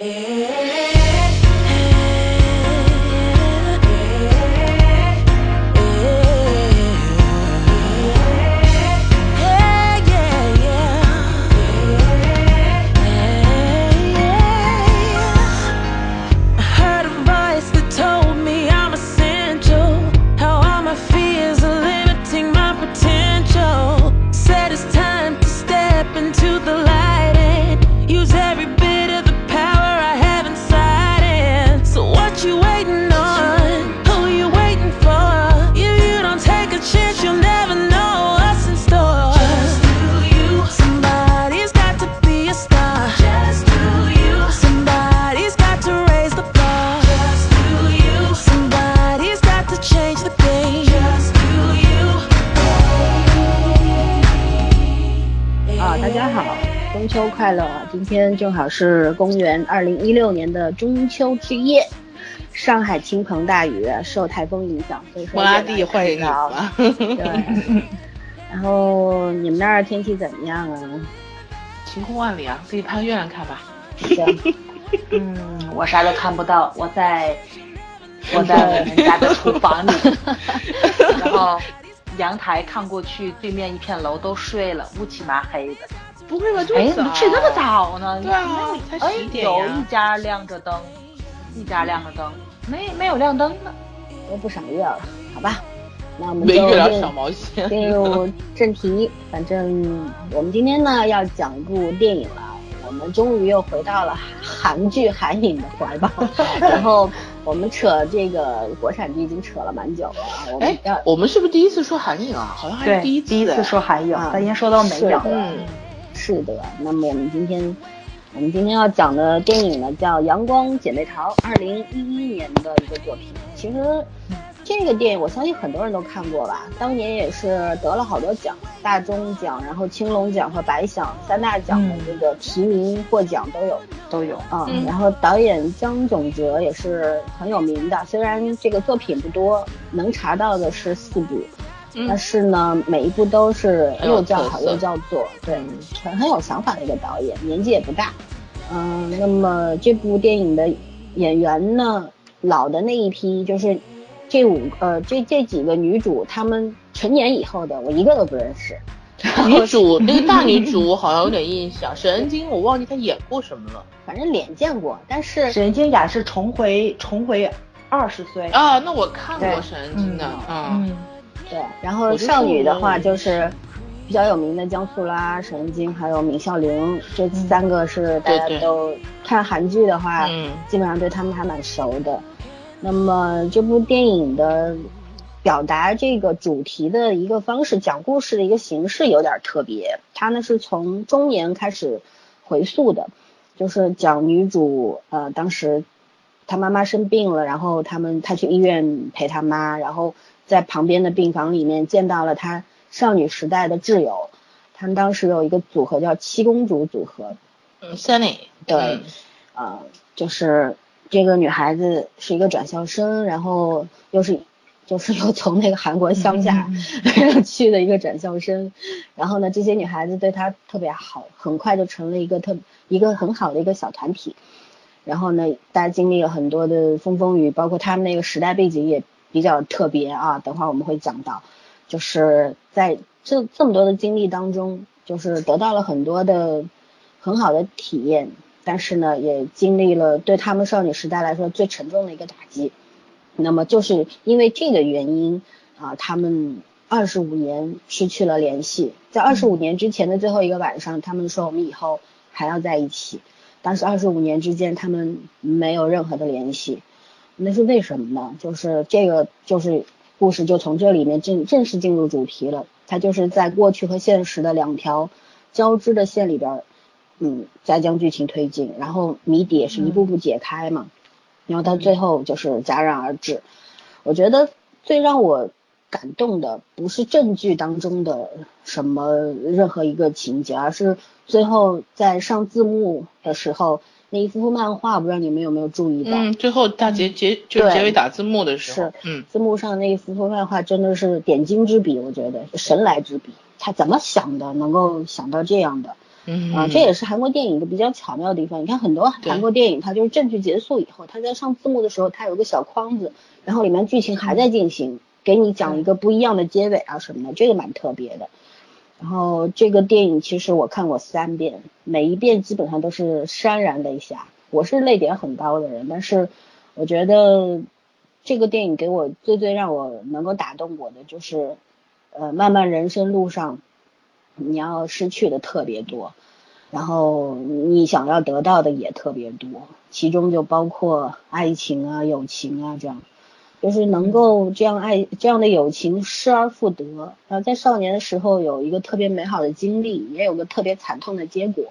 今是公元二零一六年的中秋之夜，上海倾盆大雨，受台风影响，所以说拉地会了。对，然后你们那儿天气怎么样啊？晴空万里啊，自己盼月亮看吧。行。嗯，我啥都看不到，我在我在我们家的厨房里，然后阳台看过去，对面一片楼都睡了，乌漆麻黑的。不会吧？哎，怎么睡这么早呢？对啊，才十点有一家亮着灯，一家亮着灯，没没有亮灯的，都不赏月了，好吧？那我们就进入正题。反正我们今天呢要讲一部电影了，我们终于又回到了韩剧韩影的怀抱。然后我们扯这个国产剧已经扯了蛮久了。哎，我们是不是第一次说韩影啊？好像还是第一第一次说韩影，咱先说到没讲。是的，那么我们今天，我们今天要讲的电影呢，叫《阳光姐妹淘》，二零一一年的一个作品。其实这个电影，我相信很多人都看过吧。当年也是得了好多奖，大钟奖、然后青龙奖和白奖三大奖的这个提名获奖都有，都有啊。然后导演江总哲也是很有名的，虽然这个作品不多，能查到的是四部。但是呢，每一部都是又叫好又叫座，对，很很有想法的一个导演，年纪也不大。嗯，那么这部电影的演员呢，老的那一批就是这五呃这这几个女主，她们成年以后的，我一个都不认识。女主 那个大女主我好像有点印象，沈恩京我忘记她演过什么了，反正脸见过，但是沈恩京演是重回重回二十岁啊，那我看过沈恩京的，嗯。对，然后少女的话就是比较有名的江苏拉、沈恩京还有闵孝琳，这三个是大家都看韩剧的话，基本上对他们还蛮熟的。那么这部电影的表达这个主题的一个方式，讲故事的一个形式有点特别，它呢是从中年开始回溯的，就是讲女主呃当时她妈妈生病了，然后他们她去医院陪她妈，然后。在旁边的病房里面见到了她少女时代的挚友，他们当时有一个组合叫七公主组合，嗯，Sunny，对，呃，就是这个女孩子是一个转校生，然后又是就是又从那个韩国乡下 去的一个转校生，然后呢，这些女孩子对她特别好，很快就成了一个特一个很好的一个小团体，然后呢，大家经历了很多的风风雨，包括他们那个时代背景也。比较特别啊，等会儿我们会讲到，就是在这这么多的经历当中，就是得到了很多的很好的体验，但是呢，也经历了对他们少女时代来说最沉重的一个打击。那么就是因为这个原因啊，他们二十五年失去了联系，在二十五年之前的最后一个晚上，他们说我们以后还要在一起，但是二十五年之间他们没有任何的联系。那是为什么呢？就是这个，就是故事就从这里面正正式进入主题了。它就是在过去和现实的两条交织的线里边，嗯，在将剧情推进，然后谜底也是一步步解开嘛。然后到最后就是戛然而止。我觉得最让我感动的不是正剧当中的什么任何一个情节，而是最后在上字幕的时候。那一幅幅漫画，不知道你们有没有注意到？嗯，最后大结结就结尾打字幕的时候，是，嗯，字幕上那一幅幅漫画真的是点睛之笔，我觉得神来之笔。他怎么想的，能够想到这样的？嗯啊，这也是韩国电影一个比较巧妙的地方。你看很多韩国电影，它就是正剧结束以后，它在上字幕的时候，它有个小框子，然后里面剧情还在进行，给你讲一个不一样的结尾啊什么的，这个蛮特别的。然后这个电影其实我看过三遍，每一遍基本上都是潸然泪下。我是泪点很高的人，但是我觉得这个电影给我最最让我能够打动我的就是，呃，漫漫人生路上。你要失去的特别多，然后你想要得到的也特别多，其中就包括爱情啊、友情啊这样，就是能够这样爱这样的友情失而复得，然后在少年的时候有一个特别美好的经历，也有个特别惨痛的结果，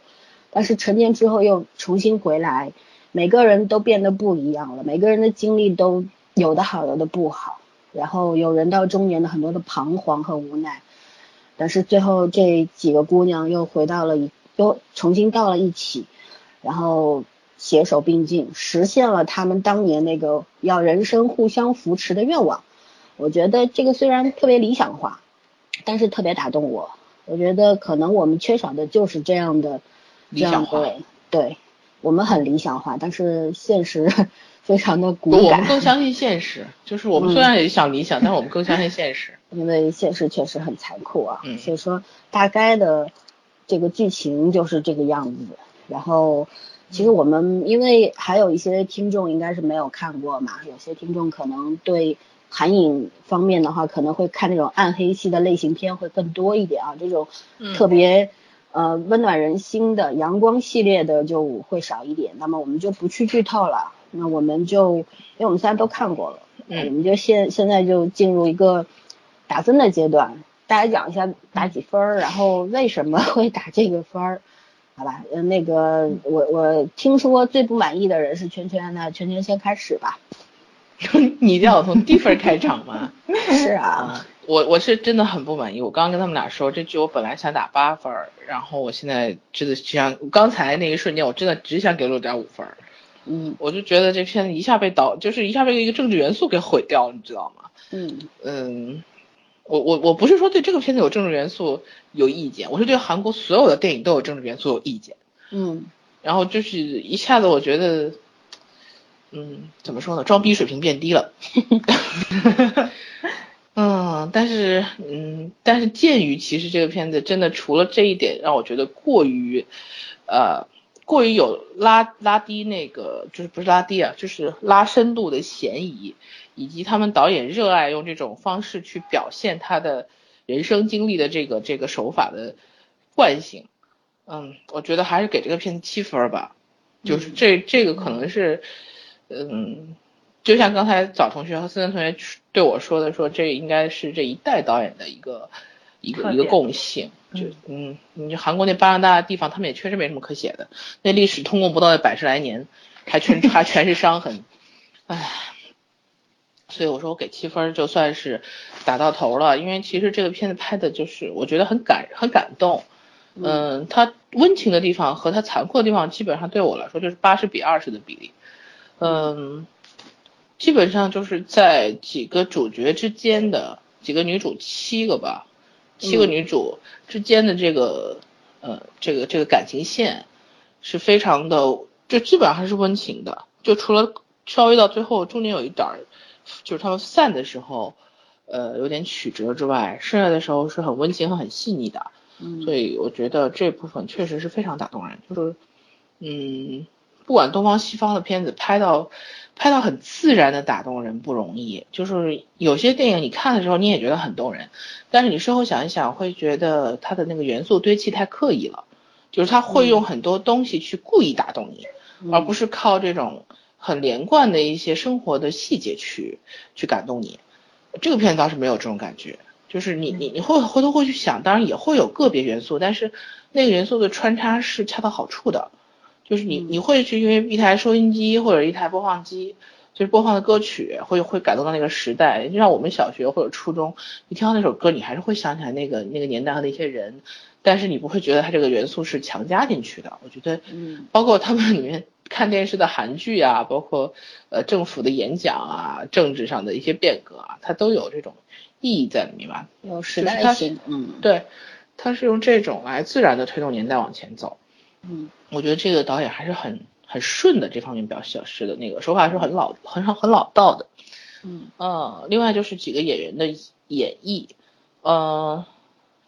但是成年之后又重新回来，每个人都变得不一样了，每个人的经历都有的好，有的不好，然后有人到中年的很多的彷徨和无奈。但是最后这几个姑娘又回到了一，又重新到了一起，然后携手并进，实现了他们当年那个要人生互相扶持的愿望。我觉得这个虽然特别理想化，但是特别打动我。我觉得可能我们缺少的就是这样的理想化。对，我们很理想化，但是现实 非常的骨感。我们更相信现实，就是我们虽然也想理想，但是我们更相信现实。因为现实确实很残酷啊，所以说大概的这个剧情就是这个样子。然后其实我们因为还有一些听众应该是没有看过嘛，有些听众可能对韩影方面的话，可能会看那种暗黑系的类型片会更多一点啊，这种特别呃温暖人心的阳光系列的就会少一点。那么我们就不去剧透了，那我们就因为我们现在都看过了，我们就现现在就进入一个。打分的阶段，大家讲一下打几分儿，然后为什么会打这个分儿，好吧？嗯，那个我我听说最不满意的人是圈圈，那圈圈先开始吧。你叫我从低分开场吗？是啊，我我是真的很不满意。我刚刚跟他们俩说，这剧我本来想打八分，然后我现在真的想，刚才那一瞬间我真的只想给六点五分。嗯，我就觉得这片子一下被导，就是一下被一个政治元素给毁掉了，你知道吗？嗯嗯。我我我不是说对这个片子有政治元素有意见，我是对韩国所有的电影都有政治元素有意见。嗯，然后就是一下子我觉得，嗯，怎么说呢，装逼水平变低了。嗯，但是嗯，但是鉴于其实这个片子真的除了这一点让我觉得过于，呃，过于有拉拉低那个就是不是拉低啊，就是拉深度的嫌疑。以及他们导演热爱用这种方式去表现他的人生经历的这个这个手法的惯性，嗯，我觉得还是给这个片子七分吧，就是这这个可能是，嗯，就像刚才早同学和森森同学对我说的，说这应该是这一代导演的一个一个一个共性，就嗯，你韩国那巴掌大的地方，他们也确实没什么可写的，那历史通过不到百十来年，还全还全是伤痕，唉。所以我说我给七分就算是打到头了，因为其实这个片子拍的就是我觉得很感很感动，嗯，它温情的地方和它残酷的地方基本上对我来说就是八十比二十的比例，嗯，基本上就是在几个主角之间的几个女主七个吧，七个女主之间的这个呃这个这个感情线是非常的，就基本上还是温情的，就除了稍微到最后中间有一点儿。就是他们散的时候，呃，有点曲折之外，剩下的时候是很温情和很细腻的，嗯，所以我觉得这部分确实是非常打动人。就是，嗯，不管东方西方的片子拍到拍到很自然的打动人不容易，就是有些电影你看的时候你也觉得很动人，但是你事后想一想会觉得它的那个元素堆砌太刻意了，就是他会用很多东西去故意打动你，而不是靠这种。很连贯的一些生活的细节去去感动你，这个片子倒是没有这种感觉，就是你你你会回头会去想，当然也会有个别元素，但是那个元素的穿插是恰到好处的，就是你你会去因为一台收音机或者一台播放机，就是播放的歌曲会会感动到那个时代，就像我们小学或者初中，你听到那首歌，你还是会想起来那个那个年代和那些人，但是你不会觉得它这个元素是强加进去的，我觉得，嗯，包括他们里面。看电视的韩剧啊，包括呃政府的演讲啊，政治上的一些变革啊，它都有这种意义在里面吧？有时代性，嗯，对。它是用这种来自然的推动年代往前走。嗯，我觉得这个导演还是很很顺的，这方面表现是的那个手法是很老很很很老道的。嗯呃，另外就是几个演员的演绎，呃，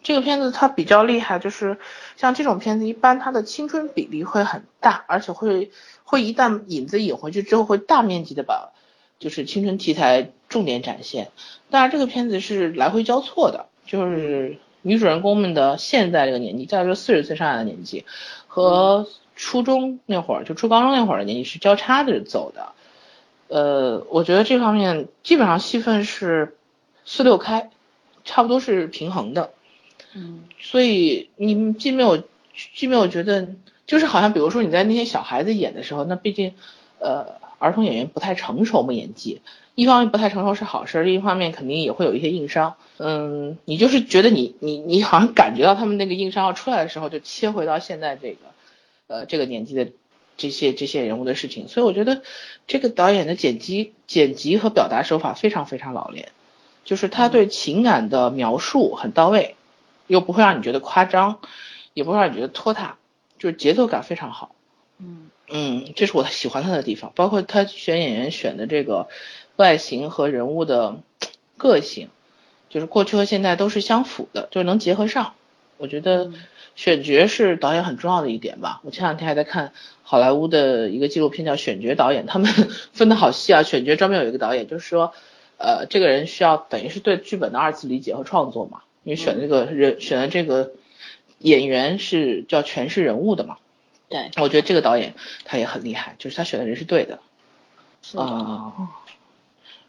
这个片子它比较厉害，就是像这种片子，一般它的青春比例会很大，而且会会一旦影子引回去之后，会大面积的把就是青春题材重点展现。当然，这个片子是来回交错的，就是女主人公们的现在这个年纪，再说四十岁上下的年纪，和初中那会儿就初高中那会儿的年纪是交叉着走的。呃，我觉得这方面基本上戏份是四六开，差不多是平衡的。嗯所以你既没有既没有觉得，就是好像比如说你在那些小孩子演的时候，那毕竟呃儿童演员不太成熟嘛演技，一方面不太成熟是好事，另一方面肯定也会有一些硬伤。嗯，你就是觉得你你你好像感觉到他们那个硬伤要出来的时候，就切回到现在这个呃这个年纪的这些这些人物的事情，所以我觉得这个导演的剪辑剪辑和表达手法非常非常老练，就是他对情感的描述很到位。又不会让你觉得夸张，也不会让你觉得拖沓，就是节奏感非常好。嗯嗯，这是我喜欢他的地方，包括他选演员选的这个外形和人物的个性，就是过去和现在都是相符的，就是能结合上。我觉得选角是导演很重要的一点吧。我前两天还在看好莱坞的一个纪录片，叫《选角导演》，他们 分的好细啊。选角专门有一个导演，就是说，呃，这个人需要等于是对剧本的二次理解和创作嘛。你选这个人，选的这个演员是叫诠释人物的嘛？对，我觉得这个导演他也很厉害，就是他选的人是对的啊。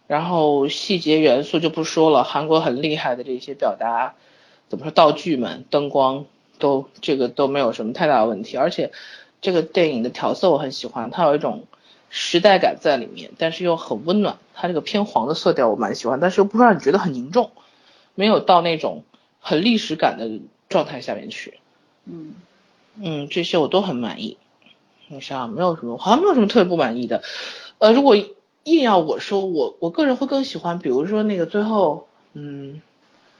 然后细节元素就不说了，韩国很厉害的这些表达，怎么说道具们、灯光都这个都没有什么太大的问题，而且这个电影的调色我很喜欢，它有一种时代感在里面，但是又很温暖，它这个偏黄的色调我蛮喜欢，但是又不会让你觉得很凝重。没有到那种很历史感的状态下面去，嗯嗯，这些我都很满意。你想想，没有什么，好像没有什么特别不满意的。呃，如果硬要我说，我我个人会更喜欢，比如说那个最后，嗯，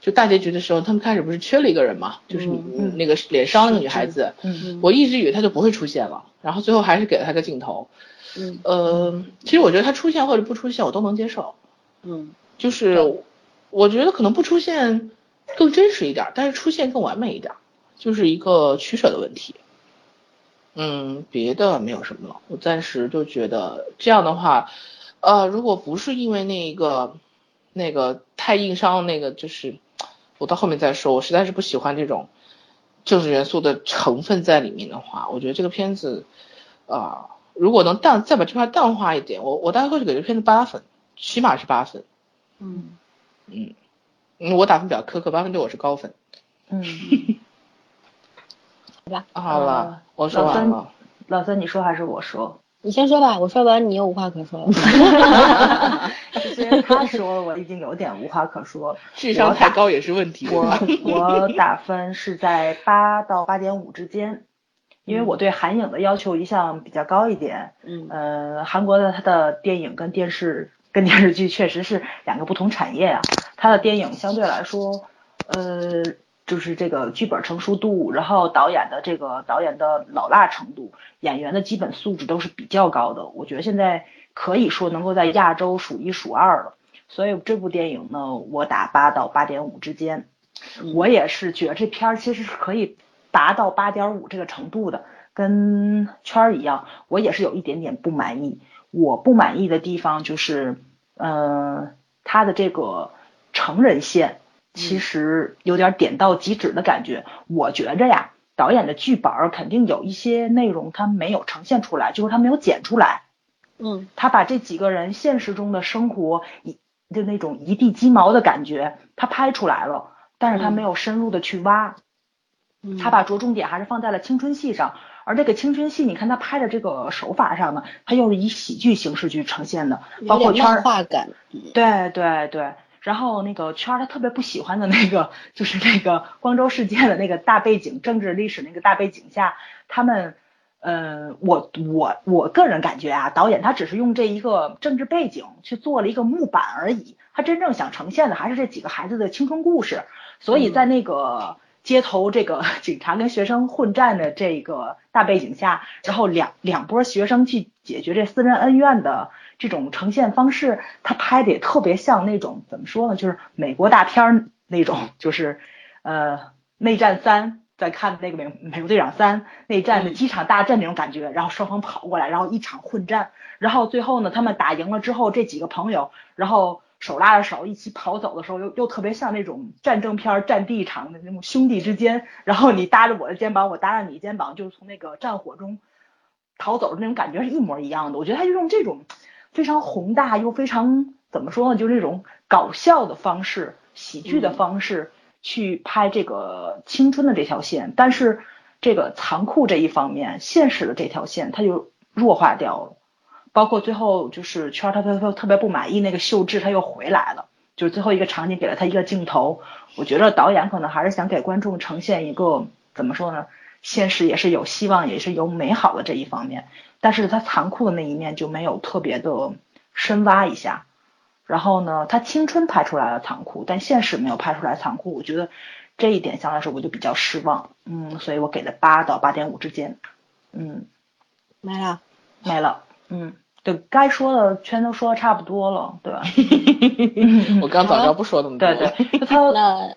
就大结局的时候，他们开始不是缺了一个人嘛，就是你、嗯那个脸伤那个女孩子，嗯我一直以为她就不会出现了，然后最后还是给了她个镜头。嗯呃，其实我觉得她出现或者不出现，我都能接受。嗯就是我觉得可能不出现更真实一点，但是出现更完美一点，就是一个取舍的问题。嗯，别的没有什么了。我暂时就觉得这样的话，呃，如果不是因为那个那个太硬伤，那个就是我到后面再说，我实在是不喜欢这种政治元素的成分在里面的话，我觉得这个片子啊、如果能淡再把这块淡化一点，我我大概会给这片子八分，起码是八分。嗯嗯，嗯，我打分比较苛刻，八分对我是高分。嗯，好吧，好了，呃我说完了。老三你说还是我说？你先说吧，我说完你又无话可说了。虽然他说了，我已经有点无话可说了。智商太高也是问题。我我打分是在八到八点五之间，因为我对韩影的要求一向比较高一点。嗯呃，韩国的他的电影跟电视跟电视剧确实是两个不同产业啊。他的电影相对来说，呃，就是这个剧本成熟度，然后导演的这个导演的老辣程度，演员的基本素质都是比较高的。我觉得现在可以说能够在亚洲数一数二了。所以这部电影呢，我打八到八点五之间。我也是觉得这片儿其实是可以达到八点五这个程度的，跟圈儿一样，我也是有一点点不满意。我不满意的地方就是，呃，他的这个成人线其实有点点到即止的感觉。我觉着呀，导演的剧本儿肯定有一些内容他没有呈现出来，就是他没有剪出来。嗯他把这几个人现实中的生活一就那种一地鸡毛的感觉，他拍出来了，但是他嗯没有深入的去挖，嗯，他把着重点还是放在了青春戏上。而这个青春戏，你看他拍的这个手法上呢，他又是以喜剧形式去呈现的，包括圈儿，画感。对对对。然后那个圈儿他特别不喜欢的那个，就是那个光州事件的那个大背景，政治历史那个大背景下，他们，呃，我我我个人感觉啊，导演他只是用这一个政治背景去做了一个木板而已，他真正想呈现的还是这几个孩子的青春故事。所以在那个街头这个 警察跟学生混战的这个大背景下，然后两两波学生去解决这私人恩怨的这种呈现方式，他拍的也特别像那种怎么说呢，就是美国大片儿那种，就是呃内战三在看那个美美国队长三内战的机场大战那种感觉，然后双方跑过来，然后一场混战，然后最后呢他们打赢了之后，这几个朋友，然后。手拉着手一起跑走的时候，又又特别像那种战争片战地场的那种兄弟之间，然后你搭着我的肩膀，我搭着你肩膀，就是从那个战火中逃走的那种感觉是一模一样的。我觉得他就用这种非常宏大又非常怎么说呢，就是那种搞笑的方式、喜剧的方式去拍这个青春的这条线，但是这个残酷这一方面、现实的这条线，它就弱化掉了。包括最后就是圈他他他特别不满意那个秀智他又回来了，就是最后一个场景给了他一个镜头，我觉得导演可能还是想给观众呈现一个怎么说呢，现实也是有希望也是有美好的这一方面，但是他残酷的那一面就没有特别的深挖一下，然后呢，他青春拍出来了残酷，但现实没有拍出来残酷，我觉得这一点相对来说我就比较失望，嗯，所以我给了八到八点五之间，嗯，没了，没了，嗯。对，该说的全都说的差不多了，对吧？我刚早就不说那么多。对对，他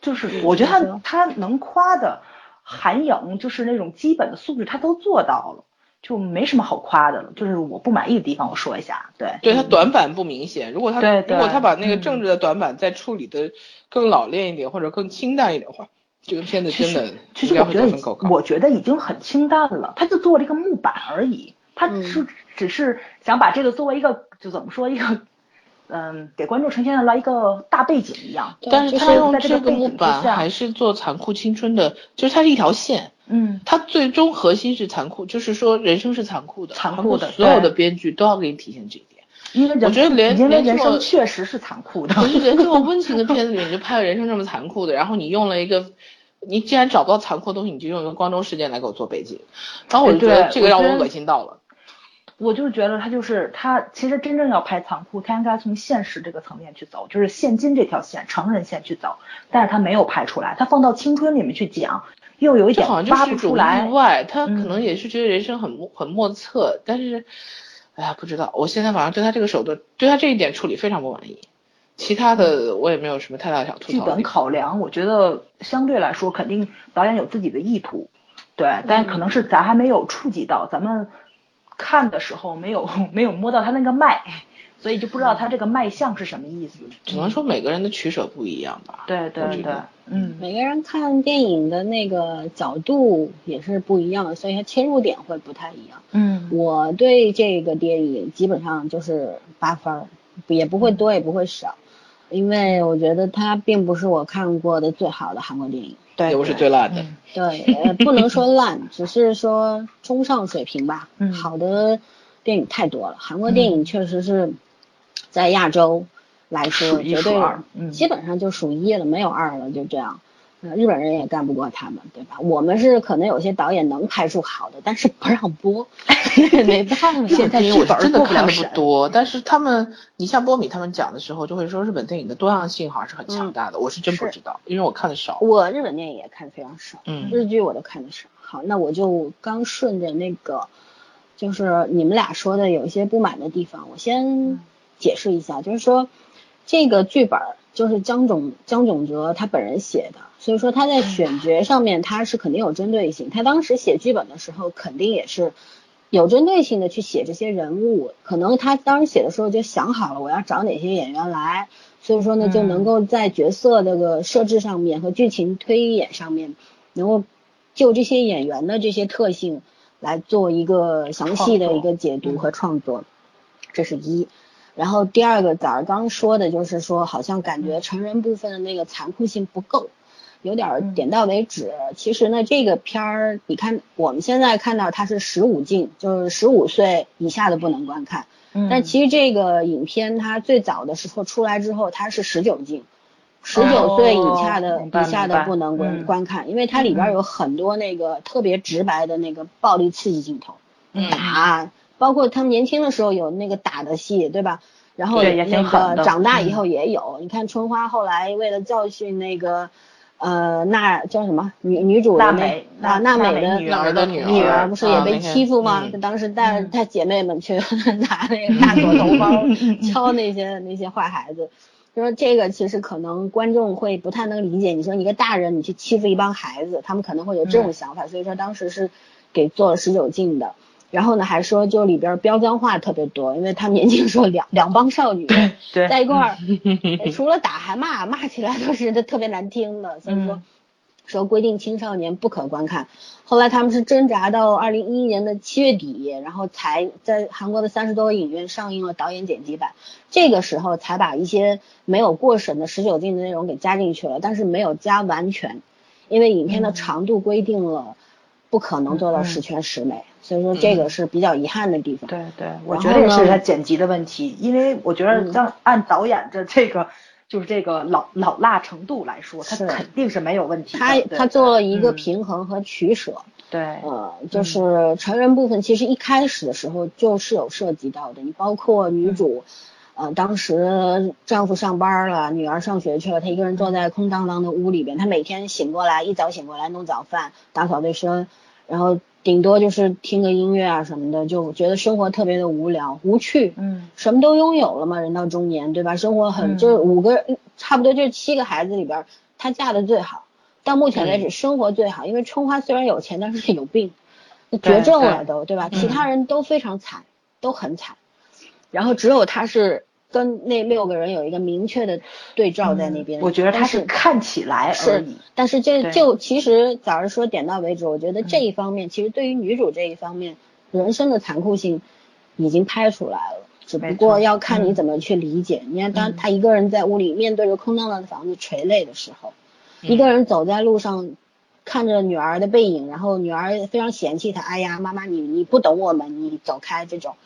就是，我觉得他他能夸的韩影，就是那种基本的素质，他都做到了，就没什么好夸的了。就是我不满意的地方，我说一下。对，对他短板不明显。如果他如果他把那个政治的短板再处理的更老练一点，或者更清淡一点的话，这个片子真的其实我觉得我觉得已经很清淡了，他就做了一个木板而已。他是只是想把这个作为一个，就怎么说一个，嗯，给观众呈现了一个大背景一样。但是他用这个木板还是做残酷青春的，就是它是一条线。嗯。它最终核心是残酷，就是说人生是残酷的，残酷的，所有的编剧都要给你体现这一点。因为我觉得连因为人生确实是残酷的。可是连这么温情的片子里，你就拍了人生这么残酷的，然后你用了一个。你既然找不到残酷的东西，你就用一个光州事件来给我做背景，然后我就觉得这个让我恶心到了。我就觉得他就是他，其实真正要拍残酷，他应该从现实这个层面去走，就是现今这条线、成人线去走，但是他没有拍出来，他放到青春里面去讲，又有一点发不出来。意外，他可能也是觉得人生很莫很莫测，但是，哎呀，不知道，我现在反正对他这个手段，对他这一点处理非常不满意，其他的我也没有什么太大想吐槽。剧本考量，我觉得相对来说，肯定导演有自己的意图，对，但可能是咱还没有触及到，咱们。看的时候没有 没有摸到他那个脉，所以就不知道他这个脉象是什么意思。只能说每个人的取舍不一样吧。对对对，嗯，每个人看电影的那个角度也是不一样的，所以它切入点会不太一样。嗯，我对这个电影基本上就是八分，也不会多也不会少，因为我觉得它并不是我看过的最好的韩国电影。对，都是最烂的。对，呃，不能说烂，只是说中上水平吧。嗯，好的电影太多了，韩国电影确实是在亚洲来说绝对，基本上就数一了，没有二了，就这样。日本人也干不过他们，对吧？我们是可能有些导演能拍出好的，但是不让播，没办法。现在我真的看的不多，但是他们，你像波米他们讲的时候，就会说日本电影的多样性好像是很强大的。我是真不知道，因为我看的少。我日本电影也看的非常少，嗯日剧我都看的少。好，那我就刚顺着那个，就是你们俩说的有一些不满的地方，我先解释一下，就是说这个剧本就是江总江总哲他本人写的。所以说他在选角上面他是肯定有针对性，他当时写剧本的时候肯定也是有针对性的去写这些人物，可能他当时写的时候就想好了我要找哪些演员来，所以说呢就能够在角色这个设置上面和剧情推演上面，能够就这些演员的这些特性来做一个详细的一个解读和创作，这是一。然后第二个早上刚说的就是说好像感觉成人部分的那个残酷性不够。有点点到为止。其实呢，这个片儿，你看我们现在看到它是十五禁，就是十五岁以下的不能观看。嗯。但其实这个影片它最早的时候出来之后，它是十九禁，十九岁以下的以下的不能观观看，因为它里边有很多那个特别直白的那个暴力刺激镜头，打，包括他们年轻的时候有那个打的戏，对吧？然后那个长大以后也有。你看春花后来为了教训那个。呃，那叫什么女女主娜美啊，娜美的女儿的女女儿不是也被欺负吗？当时带着她姐妹们去 拿那个大锁头 包敲那些那些坏孩子，就说这个其实可能观众会不太能理解。你说一个大人你去欺负一帮孩子，他们可能会有这种想法，所以说当时是给做了十九禁的。然后呢，还说就里边飙脏话特别多，因为他们年轻时候两两帮少女 在一块儿，除了打还骂，骂起来都是特别难听的，所以说说规定青少年不可观看。后来他们是挣扎到二零一一年的七月底，然后才在韩国的三十多个影院上映了导演剪辑版，这个时候才把一些没有过审的十九禁的内容给加进去了，但是没有加完全，因为影片的长度规定了。不可能做到十全十美，所以说这个是比较遗憾的地方。对对，我觉得也是他剪辑的问题，因为我觉得像按导演的这个就是这个老老辣程度来说，他肯定是没有问题。他他做了一个平衡和取舍。对，呃，就是成人部分其实一开始的时候就是有涉及到的，你包括女主。呃，当时丈夫上班了，女儿上学去了，她一个人坐在空荡荡的屋里边。她每天醒过来，一早醒过来弄早饭、打扫卫生，然后顶多就是听个音乐啊什么的，就觉得生活特别的无聊、无趣。嗯，什么都拥有了嘛，人到中年，对吧？生活很就是五个，差不多就是七个孩子里边，她嫁的最好，到目前为止生活最好。因为春花虽然有钱，但是有病，绝症了都，对吧？其他人都非常惨，都很惨。然后只有她是跟那六个人有一个明确的对照在那边。我觉得他是看起来而已。但是这就其实早上说点到为止，我觉得这一方面其实对于女主这一方面，人生的残酷性已经拍出来了，只不过要看你怎么去理解。你看，当他一个人在屋里面对着空荡荡的房子垂泪的时候，一个人走在路上，看着女儿的背影，然后女儿非常嫌弃他，哎呀，妈妈你你不懂我们，你走开这种，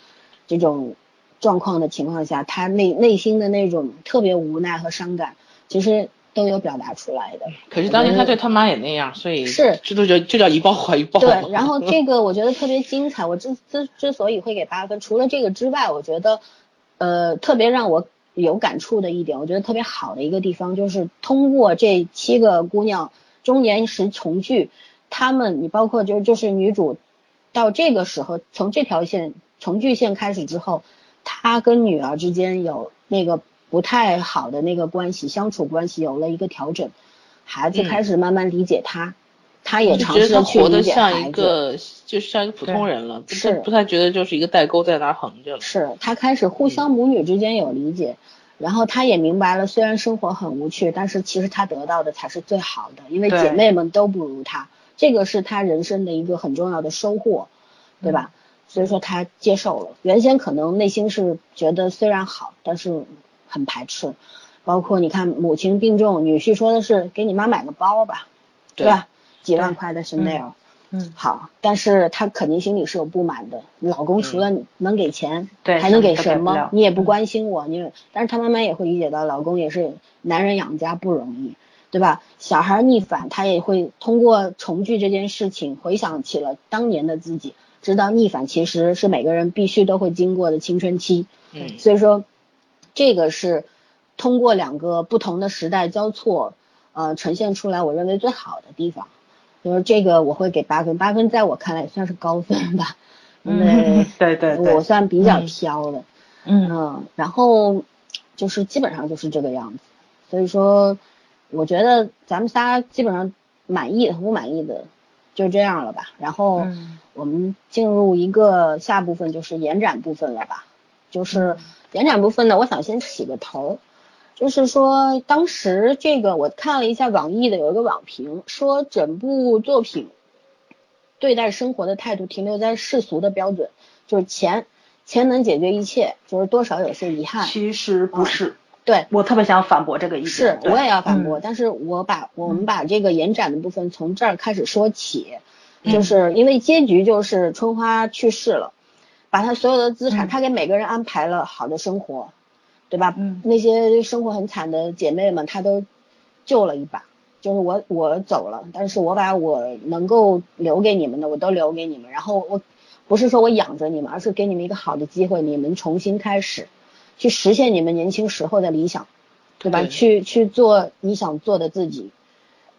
这种。状况的情况下，他内内心的那种特别无奈和伤感，其实都有表达出来的。可是当年他对他妈也那样，所以是这都叫就叫一报还一报。对，然后这个我觉得特别精彩。我之之之所以会给八分，除了这个之外，我觉得呃特别让我有感触的一点，我觉得特别好的一个地方，就是通过这七个姑娘中年时重聚，她们你包括就就是女主到这个时候，从这条线重聚线开始之后。他跟女儿之间有那个不太好的那个关系，相处关系有了一个调整，孩子开始慢慢理解他，他也尝试去理解孩子。像一个，就像一个普通人了，是不太觉得就是一个代沟在那横着了。是他开始互相母女之间有理解，然后他也明白了，虽然生活很无趣，但是其实他得到的才是最好的，因为姐妹们都不如他，这个是他人生的一个很重要的收获，对吧？所以说他接受了，原先可能内心是觉得虽然好，但是很排斥。包括你看母亲病重，女婿说的是给你妈买个包吧，对吧？几万块的 Chanel，嗯，好，但是他肯定心里是有不满的。老公除了能给钱，对，还能给什么？你也不关心我，你，但是他慢慢也会理解到，老公也是男人养家不容易，对吧？小孩逆反，他也会通过重聚这件事情，回想起了当年的自己。知道逆反其实是每个人必须都会经过的青春期，嗯，所以说这个是通过两个不同的时代交错，呃，呈现出来我认为最好的地方，就是这个我会给八分，八分在我看来也算是高分吧，因为对对对，我算比较挑的，嗯，然后就是基本上就是这个样子，所以说我觉得咱们仨基本上满意的和不满意的。就这样了吧，然后我们进入一个下部分，就是延展部分了吧。就是延展部分呢，我想先起个头，就是说当时这个我看了一下网易的有一个网评，说整部作品对待生活的态度停留在世俗的标准，就是钱钱能解决一切，就是多少有些遗憾。其实不是。对。我特别想反驳这个意见，是我也要反驳，但是我把我们把这个延展的部分从这儿开始说起，就是因为结局就是春花去世了，把她所有的资产，她给每个人安排了好的生活，对吧？嗯，那些生活很惨的姐妹们，她都救了一把，就是我我走了，但是我把我能够留给你们的，我都留给你们，然后我不是说我养着你们，而是给你们一个好的机会，你们重新开始。去实现你们年轻时候的理想，对吧？去去做你想做的自己，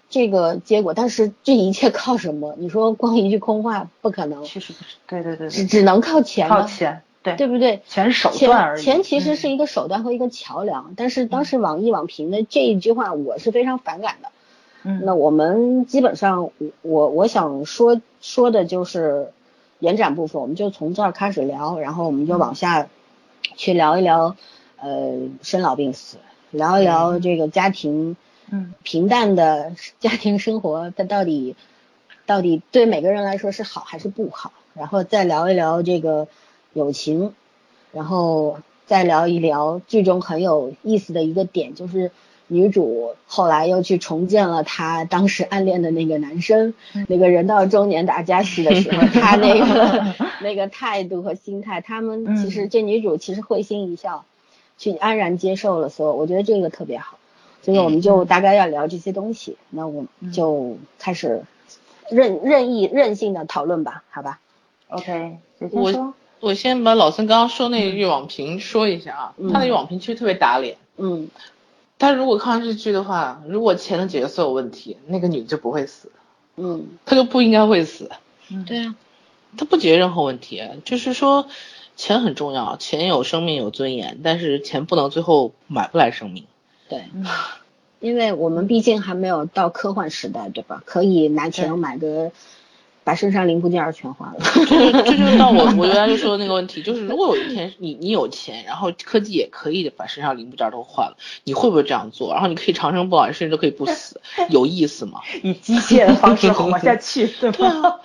这个结果，但是这一切靠什么？你说光一句空话不可能，其实不是，对对对，只只能靠钱，靠钱，对对不对？钱手段而已，钱其实是一个手段和一个桥梁。但是当时网易网评的这一句话，我是非常反感的。嗯，那我们基本上，我我想说说的就是延展部分，我们就从这儿开始聊，然后我们就往下去聊一聊，呃，生老病死，聊一聊这个家庭。嗯，平淡的家庭生活，它到底到底对每个人来说是好还是不好？然后再聊一聊这个友情，然后再聊一聊剧中很有意思的一个点，就是女主后来又去重建了她当时暗恋的那个男生，那个人到中年打加戏的时候，他那个 那个态度和心态，他们其实这女主其实会心一笑，去安然接受了所有，我觉得这个特别好。所以我们就大概要聊这些东西，那我们就开始任任意任性的讨论吧，好吧？OK，我我先把老孙刚刚说那句网评说一下啊，他那个网评其实特别打脸。嗯，他如果看完这剧的话，如果钱能解决所有问题，那个女的就不会死。嗯，她就不应该会死。嗯，对啊，她不解决任何问题，就是说钱很重要，钱有生命有尊严，但是钱不能最后买不来生命。对，因为我们毕竟还没有到科幻时代，对吧？可以拿钱买个，把身上零部件全换了。这就这就到我 我原来就说的那个问题，就是如果有一天你你有钱，然后科技也可以把身上零部件都换了，你会不会这样做？然后你可以长生不老，甚至都可以不死，有意思吗？以机械的方式活下去，对吧？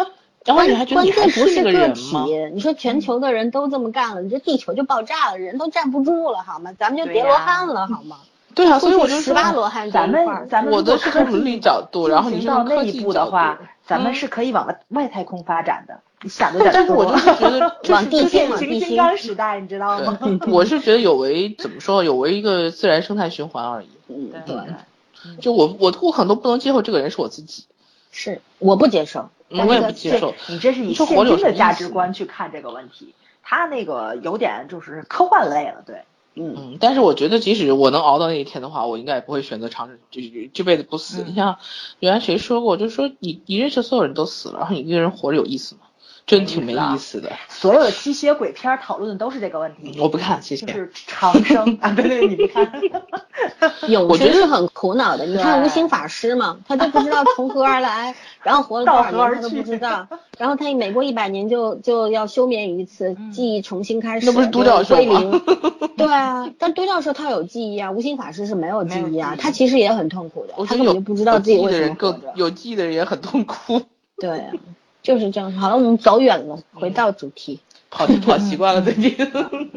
然后你还觉得你还是个人吗？你说全球的人都这么干了，你这地球就爆炸了，人都站不住了，好吗？咱们就叠罗汉了，好吗？对啊，所以我就十八罗汉咱们咱们我的是从伦理角度，然后你到那一步的话，咱们是可以往外太空发展的。你想的但是我就是觉得 往地心往地心金刚时代，你知道吗？我是觉得有违怎么说，有违一个自然生态循环而已。嗯，对。就我我我可能都不能接受这个人是我自己，是我不接受，我也不接受。你这是以现今的价值观去看这个问题，他那个有点就是科幻类了，对。嗯，但是我觉得，即使我能熬到那一天的话，我应该也不会选择长就这辈子不死。你像原来谁说过，就是说你你认识所有人都死了，然后你一个人活着有意思吗？真挺没意思的。所有的吸血鬼片讨论的都是这个问题。我不看，谢谢。就是长生 啊，对对，你不看。永生是很苦恼的。你看无心法师嘛，他就不知道从何而来，然后活了多少 年他都不知道，然后他每过一百年就就要休眠一次，记忆重新开始。那不是独角兽吗？对啊，但独角兽他有记忆啊，无心法师是没有记忆啊，他其实也很痛苦的，他根本就不知道自己为什么活着。有记忆的人也很痛苦。对。就是这样。好了，我们走远了，回到主题。跑跑习惯了最近。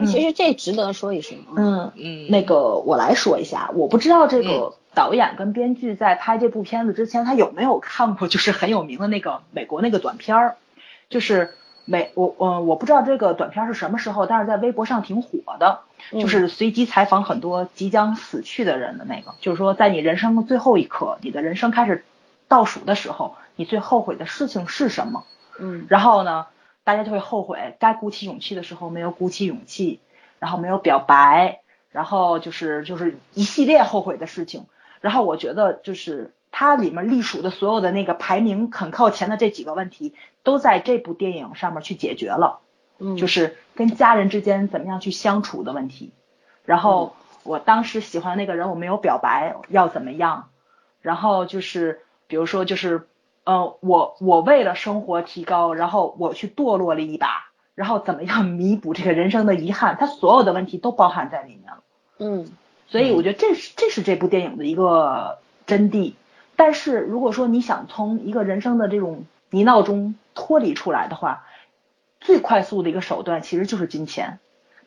其实这值得说一声。嗯嗯。那个我来说一下，我不知道这个导演跟编剧在拍这部片子之前，他有没有看过就是很有名的那个美国那个短片儿，就是美我嗯我不知道这个短片是什么时候，但是在微博上挺火的，就是随机采访很多即将死去的人的那个，就是说在你人生的最后一刻，你的人生开始倒数的时候。你最后悔的事情是什么？嗯，然后呢，大家就会后悔，该鼓起勇气的时候没有鼓起勇气，然后没有表白，然后就是就是一系列后悔的事情。然后我觉得就是它里面隶属的所有的那个排名很靠前的这几个问题，都在这部电影上面去解决了。嗯，就是跟家人之间怎么样去相处的问题。然后我当时喜欢那个人，我没有表白，要怎么样？然后就是比如说就是。嗯，我我为了生活提高，然后我去堕落了一把，然后怎么样 弥补这个人生的遗憾？他所有的问题都包含在里面了。嗯，所以我觉得这是这是这部电影的一个真谛。但是如果说你想从一个人生的这种泥淖中脱离出来的话，最快速的一个手段其实就是金钱。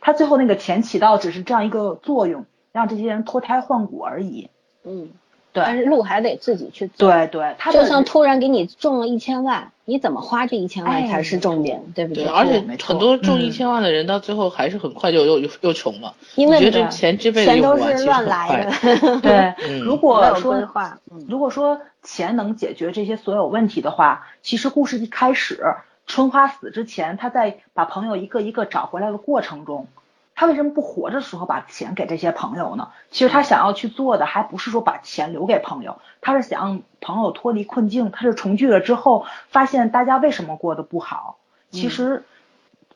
他最后那个钱起到只是这样一个作用，让这些人脱胎换骨而已。嗯。对，但是路还得自己去走。对对，他就像突然给你中了一千万，你怎么花这一千万才是重点，对不对？对，而且很多中一千万的人到最后还是很快就又又又穷了。因为觉得钱这辈子都是乱来的。对，如果说话，如果说钱能解决这些所有问题的话，其实故事一开始，春花死之前，他在把朋友一个一个找回来的过程中，他为什么不活着的时候把钱给这些朋友呢？其实他想要去做的，还不是说把钱留给朋友，他是想让朋友脱离困境。他是重聚了之后，发现大家为什么过得不好？其实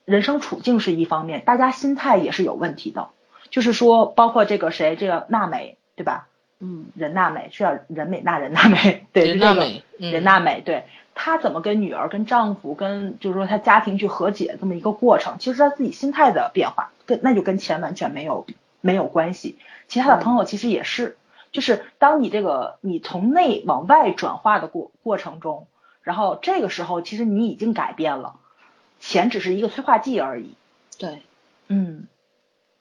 人生处境是一方面，大家心态也是有问题的。就是说，包括这个谁，这个娜美，对吧？嗯，任娜美是叫任美娜，任娜美，对，任娜美，任娜美，对。她怎么跟女儿、跟丈夫、跟就是说她家庭去和解这么一个过程，其实她自己心态的变化，跟那就跟钱完全没有没有关系。其他的朋友其实也是，就是当你这个你从内往外转化的过过程中，然后这个时候其实你已经改变了，钱只是一个催化剂而已。对，嗯，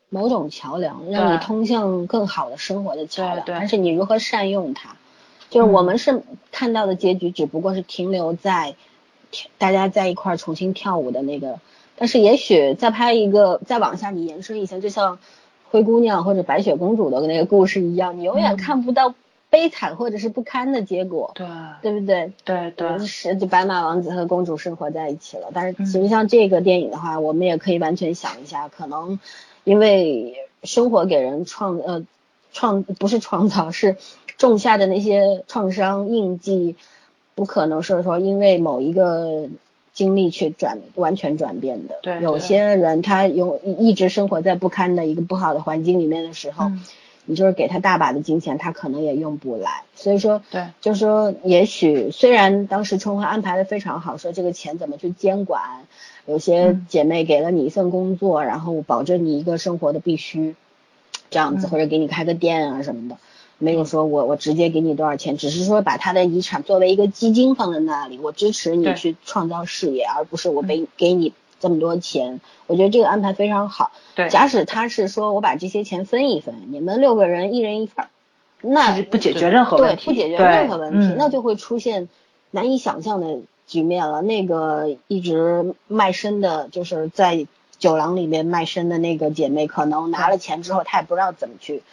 某种桥梁，让你通向更好的生活的桥梁，但是你如何善用它。就是我们是看到的结局，只不过是停留在大家在一块儿重新跳舞的那个。但是也许再拍一个，再往下你延伸一下，就像灰姑娘或者白雪公主的那个故事一样，你永远看不到悲惨或者是不堪的结果，对对不对？对对，是就白马王子和公主生活在一起了。但是其实像这个电影的话，我们也可以完全想一下，可能因为生活给人创呃创不是创造是。种下的那些创伤印记，不可能是说因为某一个经历去转完全转变的。对，有些人他有一直生活在不堪的一个不好的环境里面的时候，你就是给他大把的金钱，他可能也用不来。所以说，对，就是说，也许虽然当时春花安排的非常好，说这个钱怎么去监管，有些姐妹给了你一份工作，然后保证你一个生活的必须，这样子，或者给你开个店啊什么的。没有说我我直接给你多少钱，只是说把他的遗产作为一个基金放在那里，我支持你去创造事业，而不是我给给你这么多钱。我觉得这个安排非常好。对，假使他是说我把这些钱分一分，你们六个人一人一份，那不解决任何问题，对，不解决任何问题，那就会出现难以想象的局面了。那个一直卖身的，就是在酒廊里面卖身的那个姐妹，可能拿了钱之后，她也不知道怎么去。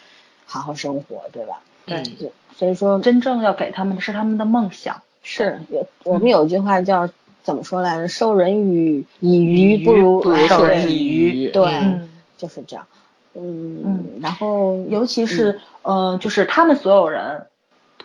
好好生活，对吧？对对，所以说真正要给他们的是他们的梦想。是，有我们有一句话叫怎么说来着？授人以以鱼，不如授人以渔。对，就是这样。嗯嗯，然后尤其是呃，就是他们所有人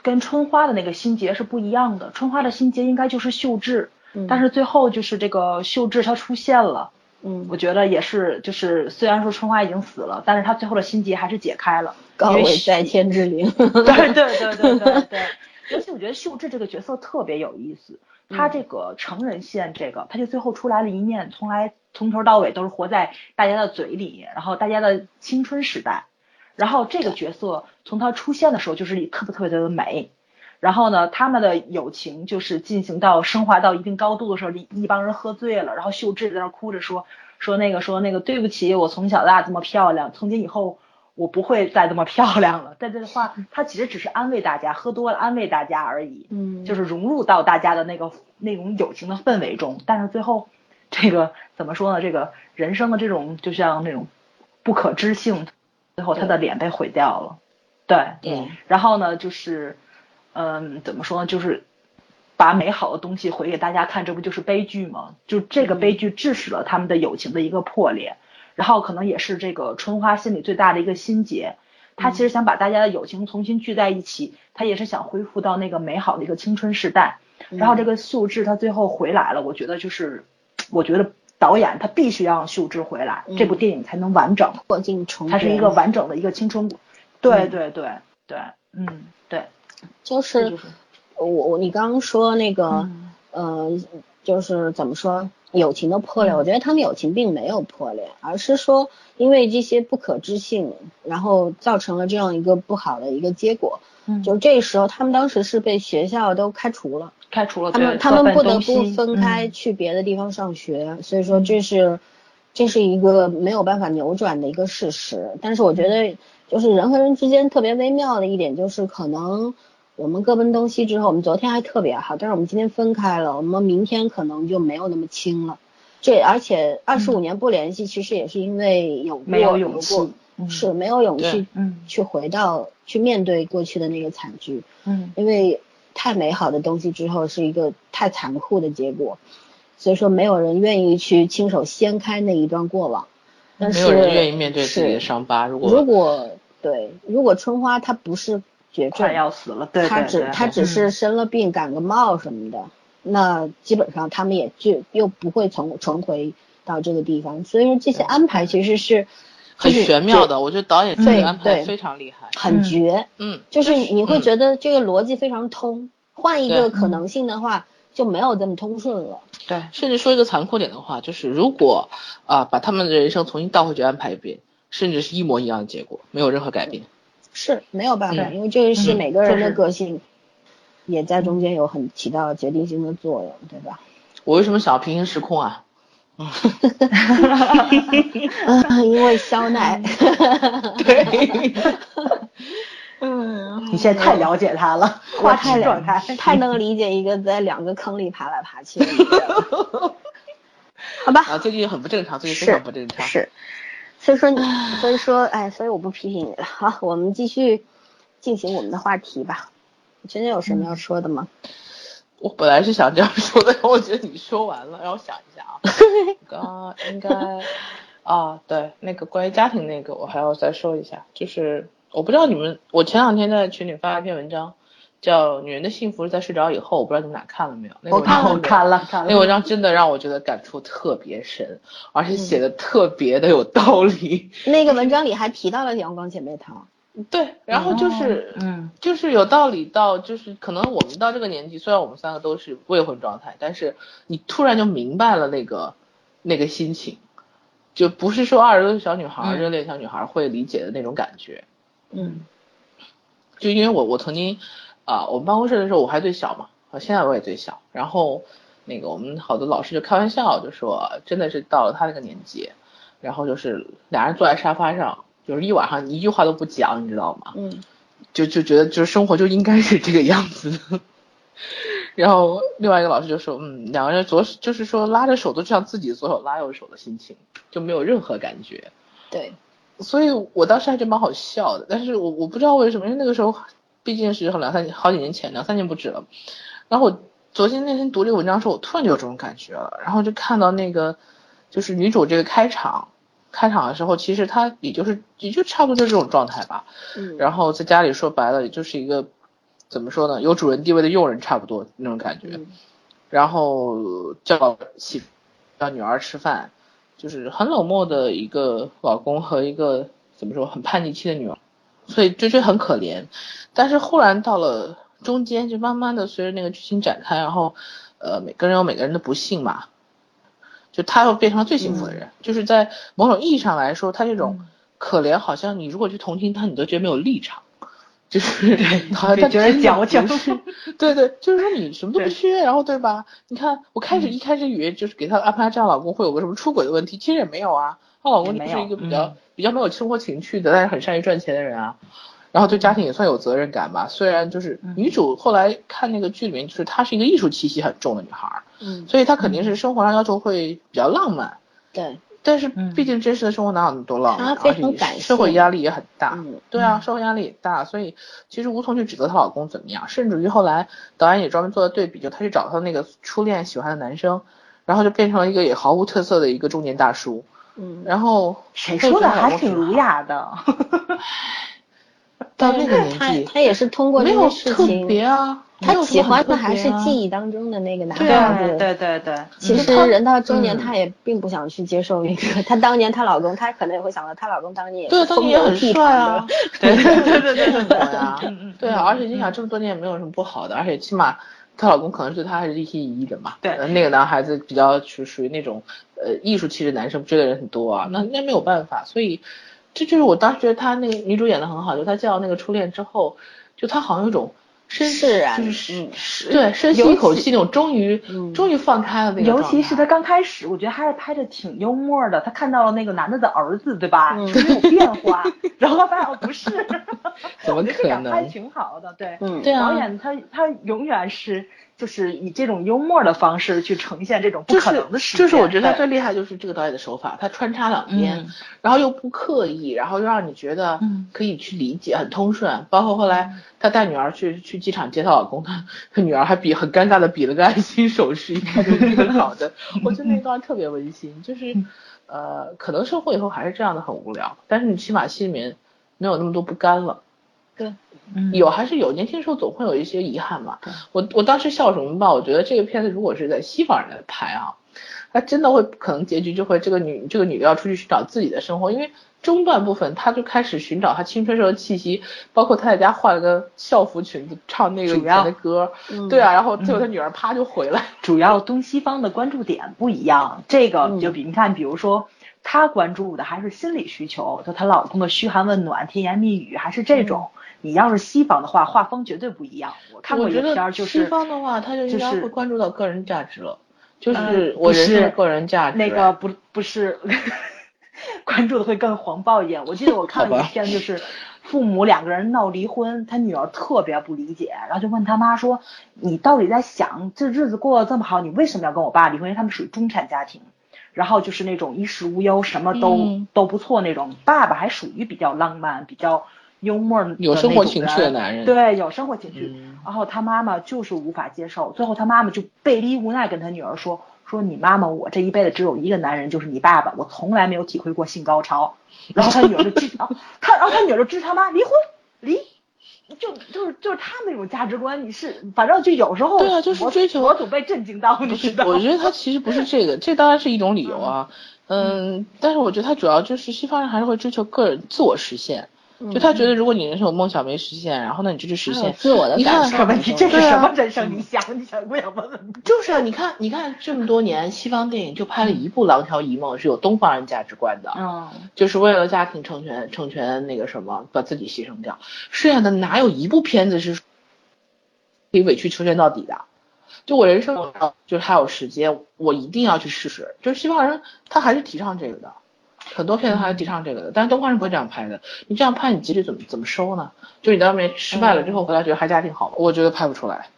跟春花的那个心结是不一样的。春花的心结应该就是秀智，但是最后就是这个秀智她出现了。嗯，我觉得也是，就是虽然说春花已经死了，但是她最后的心结还是解开了。高位在天之灵。对对对对对对。尤其我觉得秀智这个角色特别有意思，她这个成人线这个，她就最后出来了一面，从来从头到尾都是活在大家的嘴里，然后大家的青春时代。然后这个角色从她出现的时候就是特别特别的美。然后呢，他们的友情就是进行到升华到一定高度的时候，一一帮人喝醉了，然后秀智在那哭着说说那个说那个对不起，我从小到大这么漂亮，从今以后我不会再这么漂亮了。但这话他其实只是安慰大家，喝多了安慰大家而已，嗯，就是融入到大家的那个那种友情的氛围中。但是最后这个怎么说呢？这个人生的这种就像那种不可知性，最后他的脸被毁掉了。对，对，然后呢就是。嗯，怎么说呢？就是把美好的东西回给大家看，这不就是悲剧吗？就这个悲剧致使了他们的友情的一个破裂，然后可能也是这个春花心里最大的一个心结。他其实想把大家的友情重新聚在一起，他也是想恢复到那个美好的一个青春时代。然后这个秀智他最后回来了，我觉得就是，我觉得导演他必须让秀智回来，这部电影才能完整，破镜重它是一个完整的一个青春。对对对对，嗯，对。就是我我你刚刚说那个呃，就是怎么说友情的破裂？我觉得他们友情并没有破裂，而是说因为这些不可知性，然后造成了这样一个不好的一个结果。嗯，就这时候他们当时是被学校都开除了，开除了，他们他们不得不分开去别的地方上学。所以说这是这是一个没有办法扭转的一个事实。但是我觉得就是人和人之间特别微妙的一点就是可能。我们各奔东西之后，我们昨天还特别好，但是我们今天分开了，我们明天可能就没有那么亲了。这而且二十五年不联系，其实也是因为有没有勇气，是没有勇气，嗯，去回到去面对过去的那个惨剧，嗯，因为太美好的东西之后是一个太残酷的结果，所以说没有人愿意去亲手掀开那一段过往。但是没有人愿意面对自己的伤疤。如果如果对，如果春花她不是绝症，快要死了，对他只对对，她只是生了病感个冒什么的，那基本上他们也就又不会重重回到这个地方。所以说这些安排其实是很玄妙的，我觉得导演这对个安排对非常厉害。很绝，嗯，就是你会嗯觉得这个逻辑非常通。换一个可能性的话，就没有这么通顺了。对，甚至说一个残酷点的话，就是如果啊、把他们的人生重新倒回去安排一遍，甚至是一模一样的结果，没有任何改变。是没有办法，嗯因为这个是嗯每个人的个性，也在中间有很起到决定性的作用，对吧？我为什么想要平行时空啊？嗯，因为肖奈，对，嗯，你现在太了解他了，我花太了痴状态，太能理解一个在两个坑里爬来爬去。好吧，啊，最近很不正常，最近非常不正常。是，所以说，所以说，哎，所以我不批评你了。好，我们继续进行我们的话题吧。你真的有什么要说的吗？我本来是想这样说的，我觉得你说完了，让我想一下啊。刚刚应该啊，对，那个关于家庭那个，我还要再说一下，就是我不知道你们，我前两天在群里发了一篇文章，叫《女人的幸福是在睡着以后》，我不知道你们俩看了没有？那个我看了看了，那个文章真的让我觉得感触特别深，而且写的特别的有道理。那个文章里还提到了阳光姐妹淘。对，然后就是，嗯，就是有道理到，就是可能我们到这个年纪，虽然我们三个都是未婚状态，但是你突然就明白了那个那个心情，就不是说二十多岁小女孩、嗯热恋小女孩会理解的那种感觉。嗯就因为我我曾经啊、我们办公室的时候我还最小嘛，啊现在我也最小，然后那个我们好多老师就开玩笑就说，真的是到了他那个年纪，然后就是俩人坐在沙发上，就是一晚上一句话都不讲，你知道吗？嗯就就觉得就是生活就应该是这个样子的。然后另外一个老师就说，嗯，两个人左手就是说拉着手都像自己左手拉右手的心情，就没有任何感觉。对，所以我当时还觉得蛮好笑的，但是我我不知道为什么，因为那个时候毕竟是两三好几年前，两三年不止了。然后我昨天那天读这个文章的时候，我突然就有这种感觉了，然后就看到那个就是女主这个开场，开场的时候，其实她也就是也就差不多就是这种状态吧。嗯，然后在家里说白了，也就是一个怎么说呢，有主人地位的佣人差不多那种感觉。嗯然后叫媳叫女儿吃饭，就是很冷漠的一个老公和一个怎么说很叛逆期的女儿，所以就就很可怜。但是忽然到了中间，就慢慢的随着那个剧情展开，然后呃每个人有每个人的不幸嘛，就他又变成了最幸福的人，就是在某种意义上来说，他这种可怜好像你如果去同情他，你都觉得没有立场。就是好像他觉得真的矫情不是对对，就是说你什么都不缺，然后对吧？你看我开始嗯一开始以为就是给她安排这样老公会有个什么出轨的问题，其实也没有啊。她老公就是一个比较、嗯比较没有生活情趣的，但是很善于赚钱的人啊。然后对家庭也算有责任感吧。虽然就是嗯女主后来看那个剧里面，就是她是一个艺术气息很重的女孩儿，嗯，所以她肯定是生活上要求会比较浪漫。对，但是嗯毕竟真实的生活哪有那么多浪漫，社会压力也很大。嗯对啊，社会压力也大，所以其实无从去指责她老公怎么样，甚至于后来导演也专门做了对比，就她去找她那个初恋喜欢的男生，然后就变成了一个也毫无特色的一个中年大叔，嗯，然后谁说的？还挺儒雅，雅的？到那个年他纪。他也是通过没有这个事特情，别啊，没他有什么很特喜欢的还别啊是记忆当中的那个男对啊。孩子。对对对，其嗯。实人到中年，嗯。她也并不想去接受一个，她当年她老公，她可能也会想到，她老公当年也对，是风当年也很流倜傥帅啊。的，，对对对对对对。对啊，嗯嗯。对啊，而且你想这么多年也没有什么不好的，而且起码她老公可能对她还是一心一意的嘛。对呃那个男孩子比较属属于那种呃艺术气质男生，追的人很多啊，那那没有办法，所以这就是我当时觉得她那个女主演的很好，就她见到那个初恋之后，就她好像有种深释然就是对深吸一口气那种，终于嗯终于放开了那个尤状态，其是他刚开始，我觉得还是拍的挺幽默的。他看到了那个男的的儿子，对吧？嗯就是有变化，然后他发现哦不是，怎么可点拍能？挺好的。对，嗯，对啊导演他他永远是就是以这种幽默的方式去呈现这种不可能的事情。就是我觉得他最厉害就是这个导演的手法，他穿插两边，然后又不刻意，然后又让你觉得可以去理解，很通顺。包括后来他带女儿去去机场接她老公，他他女儿还比很尴尬的比了个爱心手势，一看就是很好的。我觉得那段特别温馨，就是呃，可能生活以后还是这样的很无聊，但是你起码心里面没有那么多不甘了。对。有还是有，年轻时候总会有一些遗憾嘛。我我当时笑什么吧？我觉得这个片子如果是在西方人来拍啊，他真的会可能结局就会这个女这个女的要出去寻找自己的生活，因为中段部分她就开始寻找她青春时候的气息，包括她在家换了个校服裙子唱那个以前的歌，对啊，然后最后她女儿啪就回来。主要东西方的关注点不一样，这个就比你看，比如说她关注的还是心理需求，就她老公的嘘寒问暖、甜言蜜语，还是这种。你要是西方的话，画风绝对不一样。我看过一个片儿，就是西方的话，他就应该会关注到个人价值了，就是我人生的个人价值。那个不不是，关注的会更黄暴一点。我记得我看了一篇，就是父母两个人闹离婚，他女儿特别不理解，然后就问他妈说：“你到底在想，这日子过得这么好，你为什么要跟我爸离婚？因为他们属于中产家庭，然后就是那种衣食无忧，什么都都不错那种。爸爸还属于比较浪漫，比较。”幽默有生活情趣的男人，对，有生活情趣。然后他妈妈就是无法接受，最后他妈妈就被逼无奈跟他女儿说：“说你妈妈，我这一辈子只有一个男人，就是你爸爸，我从来没有体会过性高潮。”然后他女儿就支啊，他然后他女儿就支持他妈离婚，离，就就是就是他那种价值观，你是反正就有时候对啊，就是追求，我总被震惊到，你知道？我觉得他其实不是这个，这当然是一种理由啊，嗯，但是我觉得他主要就是西方人还是会追求个人自我实现。就他觉得，如果你人生有梦想没实现，然后那你就去实现自我的感受。问题，这是什么人生理想？你想不想问问？就是啊，你看，你看这么多年，西方电影就拍了一部《廊桥遗梦》，是有东方人价值观的。嗯，就是为了家庭成全，成全那个什么，把自己牺牲掉。剩下的哪有一部片子是可以委曲求全到底的？就我人生，就是还有时间，我一定要去试试。就是西方人，他还是提倡这个的。很多片子还是提倡这个的，但是东方人不会这样拍的。你这样拍，你结局怎么怎么收呢？就你在外面失败了之后回来，觉得还家挺好，我觉得拍不出来。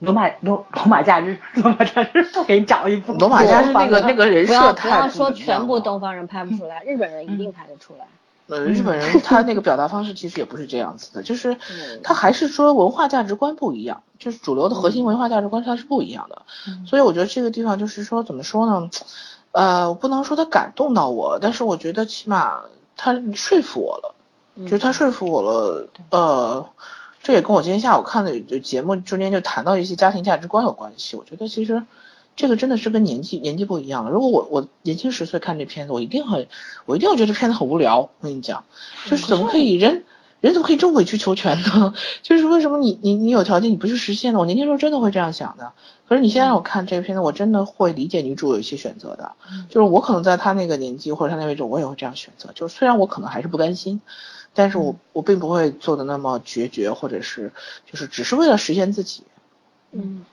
罗马罗罗马假日，罗马假日，我给你找一部。罗马假日那个那个人设太不要说全部东方人拍不出来，日本人一定拍得出来。呃，日本人他那个表达方式其实也不是这样子的，就是他还是说文化价值观不一样，就是主流的核心文化价值观它是不一样的。所以我觉得这个地方就是说怎么说呢？呃，我不能说他感动到我，但是我觉得起码他说服我了，就是他说服我了。呃，这也跟我今天下午看的节目中间就谈到一些家庭价值观有关系。我觉得其实这个真的是跟年纪年纪不一样了。如果我我年轻十岁看这片子，我一定很我一定会觉得这片子很无聊。我跟你讲，就是怎么可以人。人怎么可以这么委曲求全呢？就是为什么你你你有条件你不去实现呢？我年轻时候真的会这样想的。可是你现在让我看这个片子，我真的会理解女主有一些选择的。就是我可能在她那个年纪或者她那位置，我也会这样选择。就是虽然我可能还是不甘心，但是我我并不会做的那么决绝，或者是就是只是为了实现自己。嗯，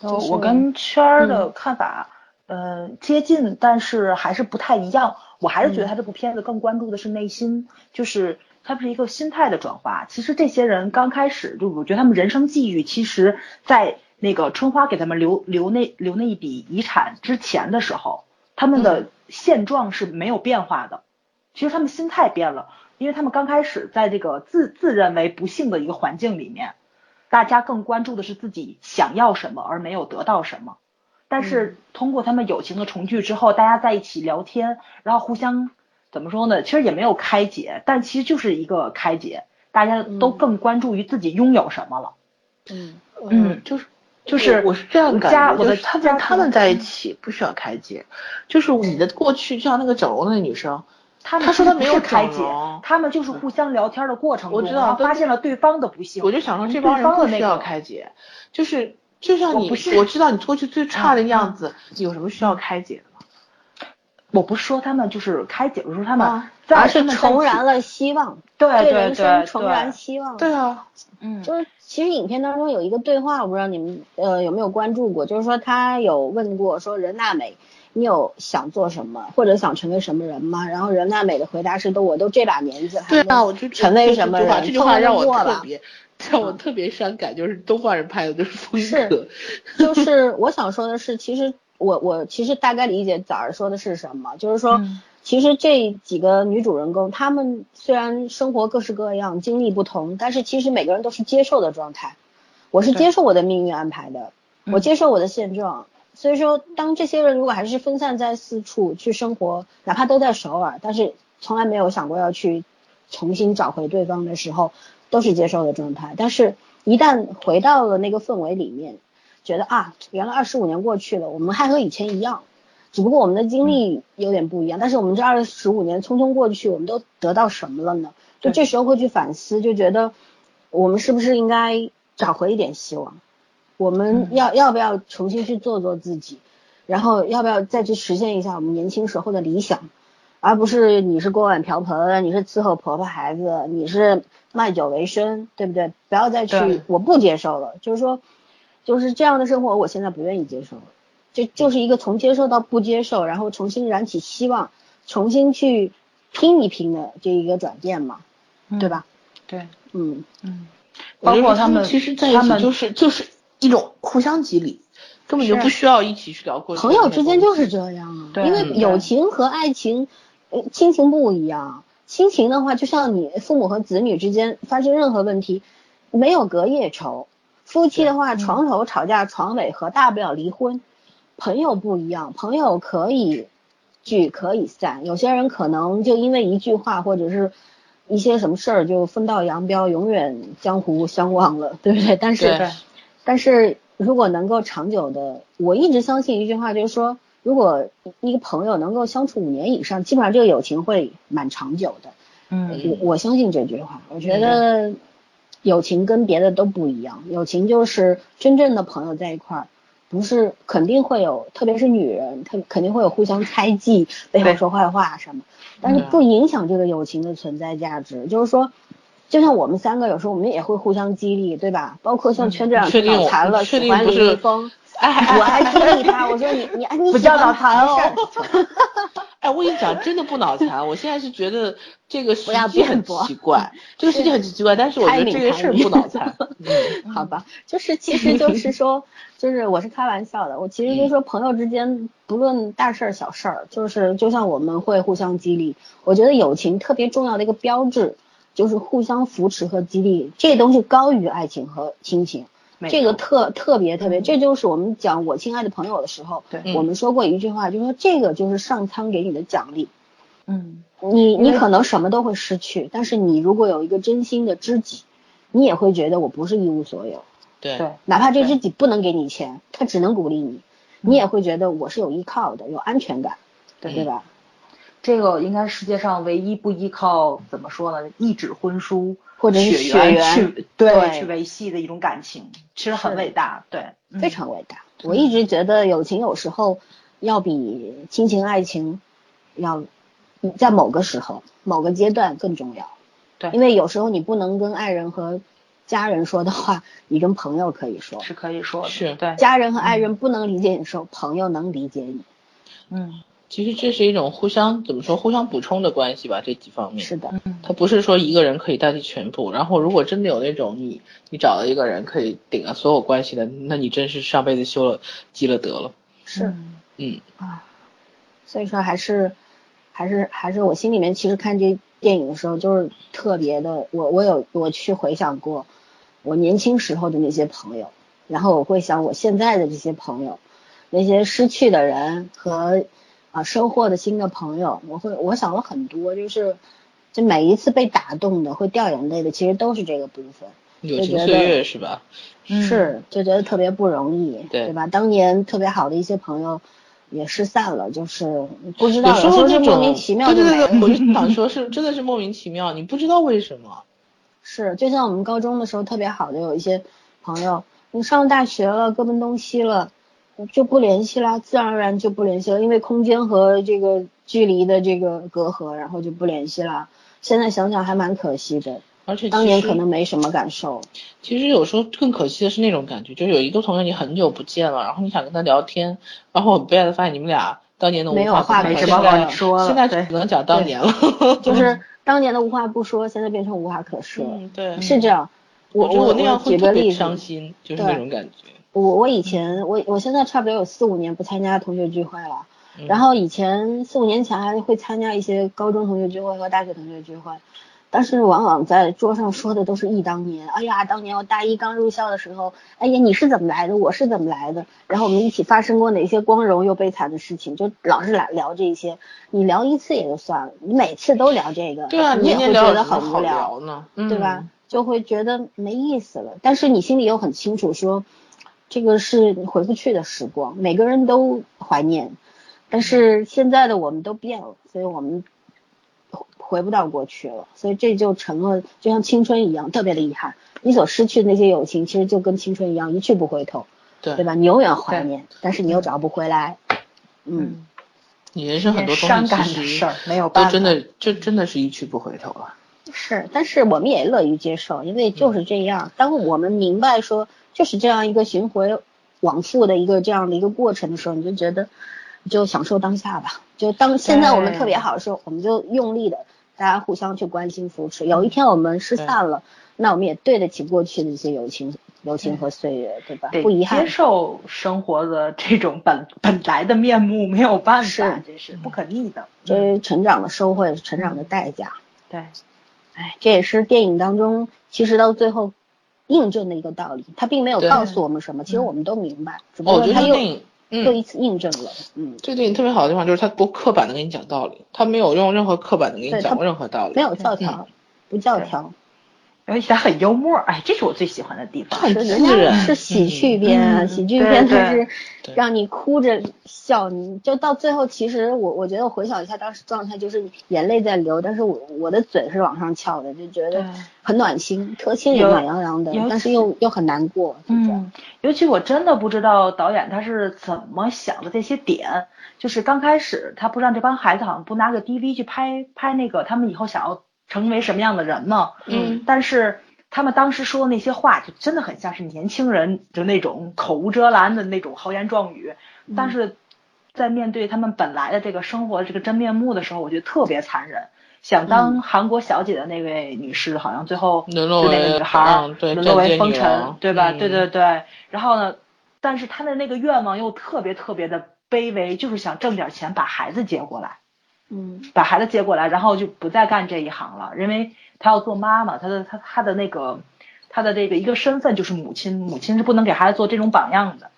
我跟圈儿的看法，嗯，接近，但是还是不太一样。我还是觉得他这部片子更关注的是内心，就是。它是一个心态的转化。其实这些人刚开始就，我觉得他们人生际遇，其实，在那个春花给他们留留那留那一笔遗产之前的时候，他们的现状是没有变化的。其实他们心态变了，因为他们刚开始在这个自自认为不幸的一个环境里面，大家更关注的是自己想要什么而没有得到什么。但是通过他们友情的重聚之后，大家在一起聊天，然后互相。怎么说呢？其实也没有开解，但其实就是一个开解，大家都更关注于自己拥有什么了。嗯嗯，就是就是我是这样感觉，就是他们他们在一起不需要开解，就是你的过去，就像那个整容的那女生，他她说她没有开解，他们就是互相聊天的过程中，我知道发现了对方的不幸。我就想说这帮人不需要开解，就是就像你，我知道你过去最差的样子，有什么需要开解的？我不是说他们就是开解，我说他们而是重燃了希望，对对人生重燃希望。对啊，嗯，就是其实影片当中有一个对话，我不知道你们呃有没有关注过，就是说他有问过说任娜美，你有想做什么或者想成为什么人吗？然后任娜美的回答是都我都这把年纪，对啊，我就成为什么人？这句话让我特别让我特别伤感，就是东方人拍的就是风格。就是我想说的是，其实我我其实大概理解早儿说的是什么，就是说，其实这几个女主人公，她们虽然生活各式各样，经历不同，但是其实每个人都是接受的状态。我是接受我的命运安排的，我接受我的现状。所以说，当这些人如果还是分散在四处去生活，哪怕都在首尔，但是从来没有想过要去重新找回对方的时候，都是接受的状态。但是，一旦回到了那个氛围里面，觉得啊，原来二十五年过去了，我们还和以前一样，只不过我们的经历有点不一样。但是我们这二十五年匆匆过去，我们都得到什么了呢？就这时候会去反思，就觉得我们是不是应该找回一点希望？我们要要不要重新去做做自己，然后要不要再去实现一下我们年轻时候的理想，而不是你是锅碗瓢盆，你是伺候婆婆孩子，你是卖酒为生，对不对？不要再去，我不接受了，就是说，就是这样的生活，我现在不愿意接受了，就就是一个从接受到不接受，然后重新燃起希望，重新去拼一拼的这一个转变嘛，对吧？对，嗯嗯，包括他们其实在一起就是就是。一种互相激励，根本就不需要一起去聊过朋友之间就是这样啊，因为友情和爱情，呃，亲情不一样。亲情的话，就像你父母和子女之间发生任何问题，没有隔夜仇。夫妻的话，床头吵架床尾和，大不了离婚。朋友不一样，朋友可以聚可以散，有些人可能就因为一句话或者是一些什么事儿就分道扬镳，永远江湖相忘了，对不对？但是。但是如果能够长久的，我一直相信一句话，就是说，如果一个朋友能够相处五年以上，基本上这个友情会蛮长久的。嗯，我我相信这句话。我觉得友情跟别的都不一样，友情就是真正的朋友在一块儿，不是肯定会有，特别是女人，她肯定会有互相猜忌、背后说坏话什么，但是不影响这个友情的存在价值。就是说。就像我们三个有时候我们也会互相激励，对吧？包括像圈这样脑残了，喜欢李易峰，哎，我还激励他，我说你你哎你不叫脑残哦。哎，我跟你讲，真的不脑残。我现在是觉得这个世界很奇怪，这个世界很奇怪，但是我觉得这个事儿不脑残。好吧，就是其实就是说，就是我是开玩笑的。我其实就是说，朋友之间不论大事儿小事儿，就是就像我们会互相激励。我觉得友情特别重要的一个标志。就是互相扶持和激励，这东西高于爱情和亲情，这个特特别特别，这就是我们讲我亲爱的朋友的时候，我们说过一句话，就是说这个就是上苍给你的奖励。嗯，你你可能什么都会失去，但是你如果有一个真心的知己，你也会觉得我不是一无所有。对，哪怕这知己不能给你钱，他只能鼓励你，你也会觉得我是有依靠的，有安全感，对对吧？这个应该世界上唯一不依靠怎么说呢？一纸婚书或者血缘去对去维系的一种感情，其实很伟大，对，非常伟大。我一直觉得友情有时候要比亲情爱情要在某个时候某个阶段更重要。对，因为有时候你不能跟爱人和家人说的话，你跟朋友可以说，是可以说的。是对，家人和爱人不能理解你的时候，朋友能理解你。嗯。其实这是一种互相怎么说，互相补充的关系吧，这几方面。是的，他不是说一个人可以代替全部。然后如果真的有那种你你找了一个人可以顶了所有关系的，那你真是上辈子修了积了德了。是，嗯啊，所以说还是还是还是我心里面其实看这电影的时候就是特别的，我我有我去回想过我年轻时候的那些朋友，然后我会想我现在的这些朋友，那些失去的人和。啊，收获的新的朋友，我会我想了很多，就是就每一次被打动的，会掉眼泪的，其实都是这个部分。友情岁月是吧？是，就觉得特别不容易，对吧？当年特别好的一些朋友也失散了，就是不知道，有时候是莫名其妙对对对，我就想说，是 真的是莫名其妙，你不知道为什么。是，就像我们高中的时候特别好的有一些朋友，你上大学了，各奔东西了。就不联系啦，自然而然就不联系了，因为空间和这个距离的这个隔阂，然后就不联系了。现在想想还蛮可惜的，而且当年可能没什么感受。其实有时候更可惜的是那种感觉，就是有一个同学你很久不见了，然后你想跟他聊天，然后很悲哀的发现你们俩当年的没有话可说，现在只能讲当年了，就是当年的无话不说，现在变成无话可说。嗯，对，是这样。我我那样会特别伤心，就是那种感觉。我我以前我我现在差不多有四五年不参加同学聚会了，嗯然后以前四五年前还会参加一些高中同学聚会和大学同学聚会，但是往往在桌上说的都是忆当年，哎呀，当年我大一刚入校的时候，哎呀，你是怎么来的，我是怎么来的，然后我们一起发生过哪些光荣又悲惨的事情，就老是来聊这些。你聊一次也就算了，你每次都聊这个，对啊，你也会觉得很无聊。聊呢？对吧嗯？就会觉得没意思了。但是你心里又很清楚说，这个是你回不去的时光，每个人都怀念。但是现在的我们都变了，所以我们回回不到过去了，所以这就成了就像青春一样，特别的遗憾。你所失去的那些友情，其实就跟青春一样，一去不回头，对对吧？你永远怀念，但是你又找不回来。嗯，你人生很多东伤感的事儿没有办法，都真的就真的是一去不回头了。是，但是我们也乐于接受，因为就是这样。当我们明白说就是这样一个循回往复的一个这样的一个过程的时候，你就觉得就享受当下吧。就当现在我们特别好的时候，我们就用力的大家互相去关心扶持。有一天我们失散了，那我们也对得起过去的一些友情、友情和岁月，对吧？得不遗憾接。受生活的这种本本来的面目，没有办法，是这是不可逆的。这是成长的收获，成长的代价。对，哎，这也是电影当中其实到最后印证的一个道理。他并没有告诉我们什么，其实我们都明白，只不哦我觉得过他又又一次印证了。嗯，这电影特别好的地方就是它不刻板的给你讲道理，它没有用任何刻板的给你讲过任何道理，没有教条，不教条，而且他很幽默，哎，这是我最喜欢的地方。很是是喜剧片啊，嗯喜剧片对它是让你哭着笑，你就到最后，其实我我觉得我回想一下当时状态，就是眼泪在流，但是我我的嘴是往上翘的，就觉得很暖心，特心里暖洋洋的，但是又又很难过，就这样。嗯，尤其我真的不知道导演他是怎么想的这些点。就是刚开始他不让这帮孩子好像不拿个 DV 去拍拍那个他们以后想要成为什么样的人呢。嗯，但是他们当时说的那些话，就真的很像是年轻人就那种口无遮拦的那种豪言壮语。嗯但是在面对他们本来的这个生活这个真面目的时候，我觉得特别残忍。想嗯当韩国小姐的那位女士，好像最后沦落就那个为女孩沦落为风尘对吧？嗯对对对。然后呢，但是她的那个愿望又特别特别的卑微，就是想挣点钱把孩子接过来。嗯。把孩子接过来，然后就不再干这一行了，因为她要做妈妈，她的她她的那个她的这个一个身份就是母亲，母亲是不能给孩子做这种榜样的。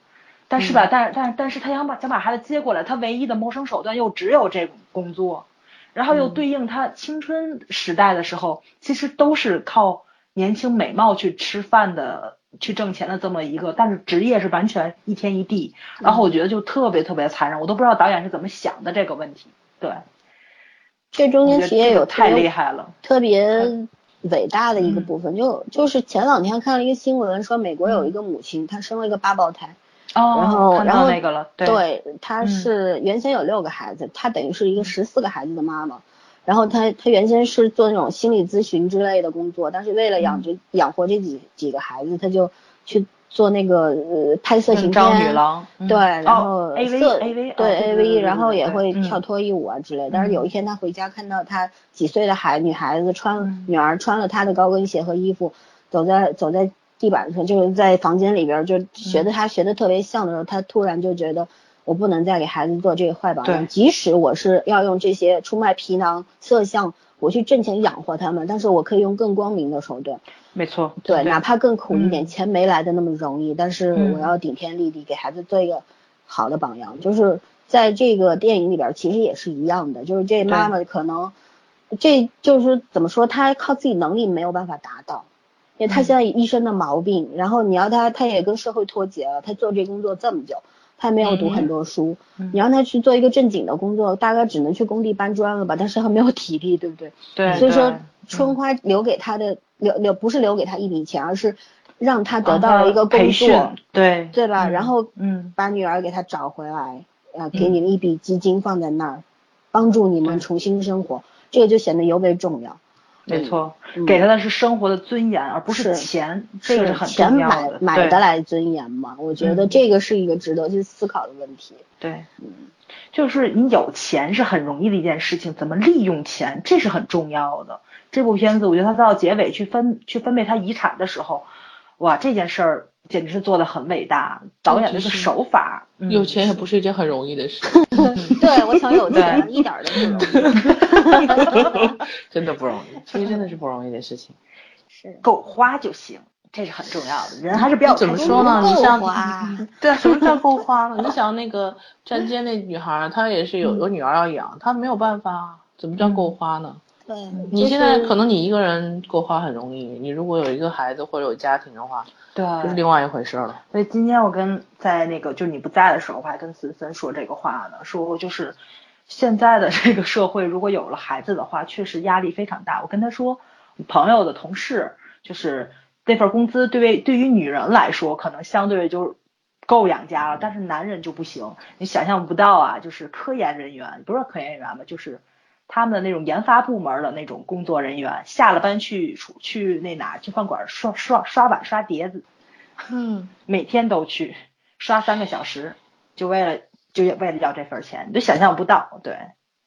但是吧，但但但是她想把想把孩子接过来，她唯一的谋生手段又只有这工作，然后又对应她青春时代的时候，其实都是靠年轻美貌去吃饭的。去挣钱的这么一个，但是职业是完全一天一地，然后我觉得就特别特别残忍，我都不知道导演是怎么想的这个问题。对，这中间我觉得其实也有太厉害了。特别伟大的一个嗯部分，就就是前两天看了一个新闻，说美国有一个母亲，她生了一个八胞胎，哦，然后看然后到那个了，对，对，她嗯是原先有六个孩子，她等于是一个十四个孩子的妈妈。然后她她原先是做那种心理咨询之类的工作，但是为了养嗯这、养活这几几个孩子，她就去做那个呃拍色情应招片，女郎，嗯对，然后色对哦 AV，然后也会嗯跳脱衣舞啊之类。但是有一天他回家看到他几岁的孩女孩子穿嗯女儿穿了他的高跟鞋和衣服，走在走在地板上，就是在房间里边就学的嗯他学的特别像的时候，他突然就觉得我不能再给孩子做这个坏榜样，即使我是要用这些出卖皮囊色相。我去挣钱养活他们，但是我可以用更光明的手段。没错，对，哪怕更苦一点，嗯钱没来的那么容易，但是嗯我要顶天立地，给孩子做一个好的榜样。就是在这个电影里边，其实也是一样的，就是这妈妈可能，这就是怎么说，她靠自己能力没有办法达到，因为她嗯现在一身的毛病，然后你要她，她也跟社会脱节了，她做这工作这么久。她没有读很多书，嗯你让他去做一个正经的工作，大概只能去工地搬砖了吧？但是他没有体力，对不对？对，所以说，春花留给他的留留不是留给他一笔钱，而是让他得到了一个工作，，对对吧？嗯然后嗯，把女儿给他找回来，啊，给你们一笔基金放在那儿，帮助你们重新生活，这个就显得尤为重要。没错，嗯给他的是生活的尊严，而不是钱，这个是很钱买重要的。对买得来尊严吗？我觉得嗯这个是一个值得去思考的问题。对，嗯就是你有钱是很容易的一件事情，怎么利用钱，这是很重要的。这部片子，我觉得他到结尾去分去分配他遗产的时候，哇，这件事儿简直是做的很伟大。导演这个手法，嗯有钱也不是一件很容易的事，对我想有钱对一点儿都不容易。真的不容易，其实真的是不容易的事情。是够花就行，这是很重要的。人还是比较怎么说呢？你像够花 对啊，什么叫够花呢？你想那个站街那女孩儿，她也是有有女儿要养，她没有办法啊。怎么叫够花呢？对，你现在可能你一个人够花很容易，你如果有一个孩子或者有家庭的话，对，就是另外一回事儿了。所以今天我跟在那个就是你不在的时候，我还跟森森说这个话呢，说就是现在的这个社会，如果有了孩子的话，确实压力非常大。我跟他说，朋友的同事就是那份工资对于对于女人来说，可能相对就是够养家了，但是男人就不行。你想象不到啊，就是科研人员，不是科研人员吧，就是。他们的那种研发部门的那种工作人员，下了班去去那哪去饭馆刷刷刷碗刷碟子，嗯，每天都去刷三个小时，就为了就为了要这份钱，你就想象不到，对，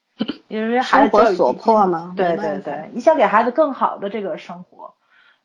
因为孩子生活所迫嘛。对对对，你想给孩子更好的这个生活，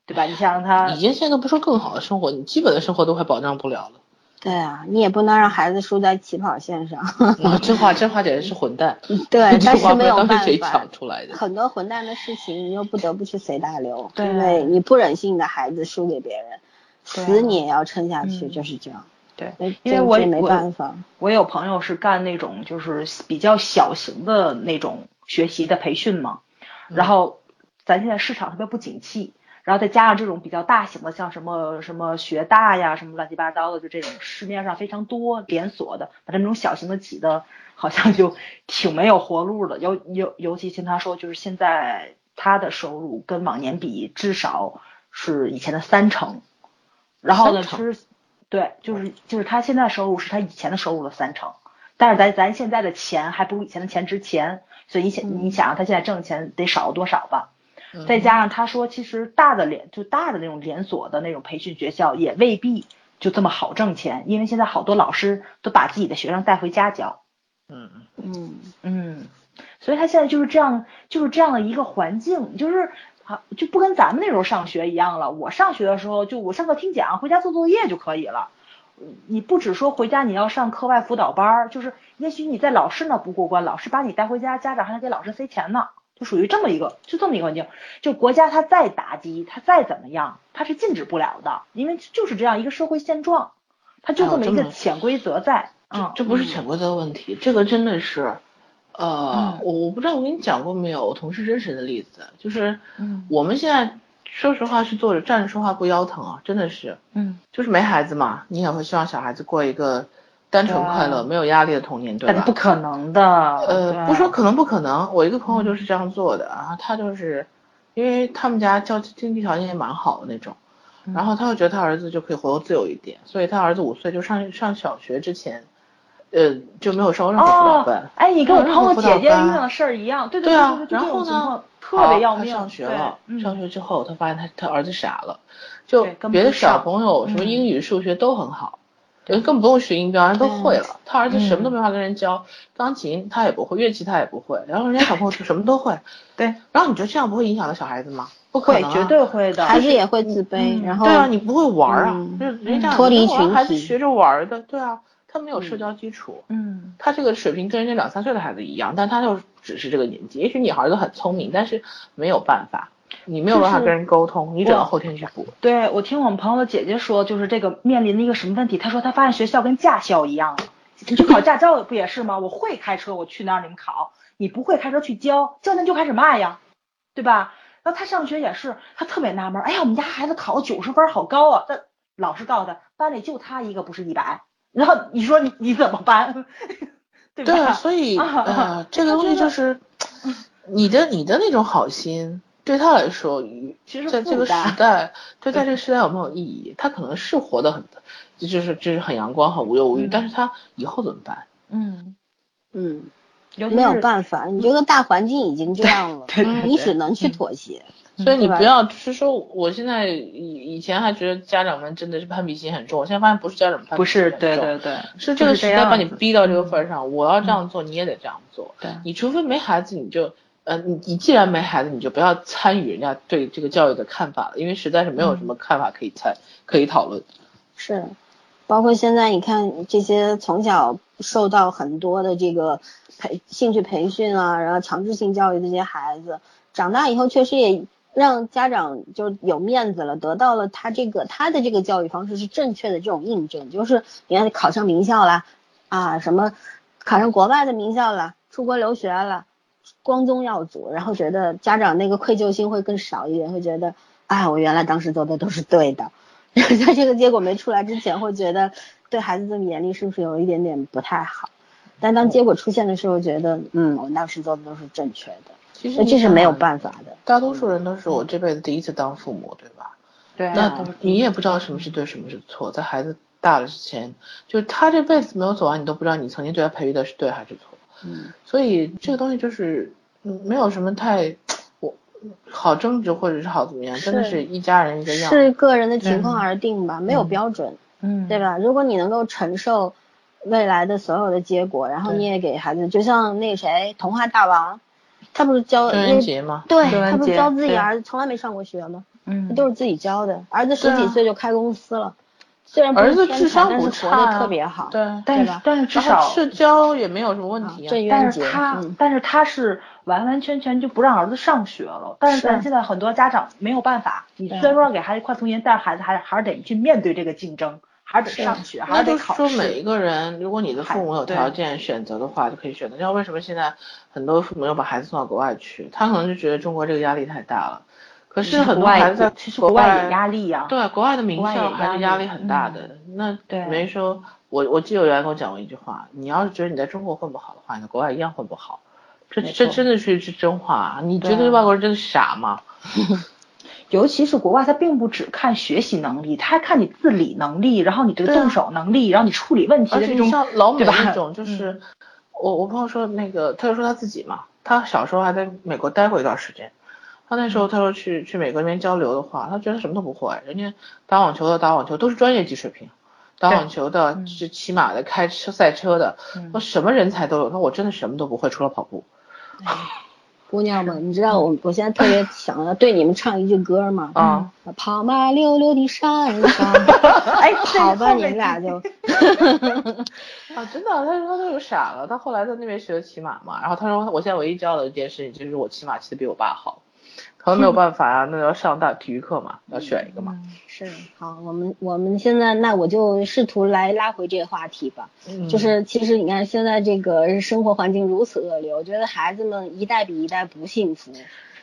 对吧？你想让他已经现在不说更好的生活，你基本的生活都快保障不了了。对啊，你也不能让孩子输在起跑线上。啊，这话这话简直是混蛋。对，但是没有办法想出来的。很多混蛋的事情，你又不得不去随大流，对因为你不忍心你的孩子输给别人，啊死你也要撑下去，嗯就是这样。对，因为我这这没办法。我有朋友是干那种就是比较小型的那种学习的培训嘛，然后咱现在市场特别不景气，然后再加上这种比较大型的，像什么什么学大呀，什么乱七八糟的，就这种市面上非常多连锁的，把他们这种小型的挤的，好像就 挺没有活路的。尤尤尤其听他说，就是现在他的收入跟往年比至少是以前的三成，然后呢，其实对，就是就是他现在收入是他以前的收入的三成，但是咱咱现在的钱还不如以前的钱值钱，所以你想你想他现在挣的钱得少多少吧？嗯再加上他说，其实大的连就大的那种连锁的那种培训学校也未必就这么好挣钱，因为现在好多老师都把自己的学生带回家教，嗯，嗯，嗯，所以他现在就是这样，就是这样的一个环境，就是啊，就不跟咱们那时候上学一样了。我上学的时候，就我上课听讲，回家做作业就可以了。你不只说回家你要上课外辅导班儿，就是也许你在老师那不过关，老师把你带回家，家长还得给老师塞钱呢，就属于这么一个，就这么一个环境。就国家它再打击，它再怎么样，它是禁止不了的，因为就是这样一个社会现状，它就这么一个潜规则在。嗯，这不是潜规则问题，这个真的是，呃，嗯我我不知道我跟你讲过没有，我同事真实的例子，就是嗯我们现在说实话是坐着站着说话不腰疼啊，真的是，嗯，就是没孩子嘛，你也会希望小孩子过一个单纯快乐、对没有压力的童年，对吧不？可能的。呃，对不说可能不可能，我一个朋友就是这样做的然后，他就是因为他们家教经济条件也蛮好的那种，嗯然后他就觉得他儿子就可以活得自由一点，所以他儿子五岁就上上小学之前，呃，就没有上过任何辅导班哦。，哎，你跟我朋友姐姐遇班到的事儿一样，对对啊对，然后呢，特别要命。他上学了，嗯上学之后，他发现他他儿子傻了，就别的小朋友什么嗯英语、数学都很好，对，根本不用学音标，人都会了。他儿子什么都没法跟人教，钢琴他也不会，乐器他也不会，然后人家小朋友什么都会，对，然后你觉得这样不会影响到小孩子吗？不可能、啊，会绝对会的。孩子也会自卑，嗯然后对啊，你不会玩儿啊，嗯就是人家脱离群体孩子学着玩儿的，对啊，他没有社交基础。嗯他这个水平跟人家两三岁的孩子一样，但他就只是这个年纪。也许你孩子很聪明，但是没有办法，你没有办法跟人沟通，你只能后天去补。对我听我们朋友的姐姐说，就是这个面临的一个什么问题？她说她发现学校跟驾校一样了，你去考驾照不也是吗？我会开车，我去那儿你们考；你不会开车去教，教练就开始骂呀，对吧？然后他上学也是，他特别纳闷，哎呀，我们家孩子考九十分，好高啊！但老师告诉他，班里就他一个不是一百，然后你说你你怎么办？对吧？对啊，所以啊呃，这个东西就是你的你的那种好心，对他来说，其实在这个时代，对，在这个时代有没有意义？他可能是活得很，就是就是很阳光、很无忧无虑，嗯但是他以后怎么办？嗯，嗯，没有办法，你这个大环境已经这样了，你只能去妥协。所以你不要是说，我现在以以前还觉得家长们真的是攀比心很重，我现在发现不是家长攀比心很重，不是，对对对，是这个时代把你逼到这个份上，我要这样做，你也得这样做。对，你除非没孩子，你就，呃，你你既然没孩子，你就不要参与人家对这个教育的看法了，因为实在是没有什么看法可以参可以讨论。是，包括现在你看这些从小受到很多的这个培兴趣培训啊，然后强制性教育的这些孩子，长大以后确实也。让家长就有面子了，得到了他这个他的这个教育方式是正确的这种印证，就是你看考上名校了啊，什么考上国外的名校了，出国留学了，光宗耀祖，然后觉得家长那个愧疚心会更少一点，会觉得哎，我原来当时做的都是对的，在这个结果没出来之前，会觉得对孩子这么严厉是不是有一点点不太好？但当结果出现的时候，觉得嗯，我当时做的都是正确的。其实这是没有办法的，大多数人都是我这辈子第一次当父母，对吧？对。那你也不知道什么是对，什么是错，在孩子大了之前，就是他这辈子没有走完，你都不知道你曾经对他培育的是对还是错。嗯。所以这个东西就是没有什么太我好争执或者是好怎么样，真的是一家人一个样。是个人的情况而定吧，没有标准。嗯。对吧？如果你能够承受未来的所有的结果，然后你也给孩子，就像那谁，童话大王。他不是教郑渊洁吗？对，他不是教自己儿子从来没上过学吗？嗯，都是自己教的。儿子十几岁就开公司了，虽然儿子智商不差，特别好，对，但是但是至少社交也没有什么问题。郑渊洁，但是他但是他是完完全全就不让儿子上学了。但是咱现在很多家长没有办法，你虽然说给孩子快童年，但是孩子还是还是得去面对这个竞争。还是得上学，还是得考试。说每一个人，如果你的父母有条件选择的话，就可以选择。像为什么现在很多父母要把孩子送到国外去？他可能就觉得中国这个压力太大了。可是很多孩子其实国外也压力呀。对，国外的名校还是压力很大的。那没说，我我记得有人跟我讲过一句话：你要是觉得你在中国混不好的话，你在国外一样混不好。这这真的是是真话。你觉得外国人真的傻吗？尤其是国外，他并不只看学习能力，他还看你自理能力，然后你这个动手能力，然后你处理问题的这种，像老美那种，就是我我朋友说那个，他就说他自己嘛，他小时候还在美国待过一段时间，他那时候他说去去美国那边交流的话，他觉得什么都不会，人家打网球的打网球都是专业级水平，打网球的是骑马的开车赛车的，说什么人才都有，他说我真的什么都不会，除了跑步。姑娘们，你知道我我现在特别想要对你们唱一句歌吗？啊，跑马溜溜的山上，哎，好吧，你们俩就，啊，真的，他说他都傻了，他后来在那边学的骑马嘛，然后他说我现在唯一骄傲的一件事情就是我骑马骑的比我爸好。可能没有办法啊，那要上大体育课嘛，要选一个嘛。是，好，我们我们现在那我就试图来拉回这个话题吧。嗯。就是其实你看现在这个生活环境如此恶劣，我觉得孩子们一代比一代不幸福。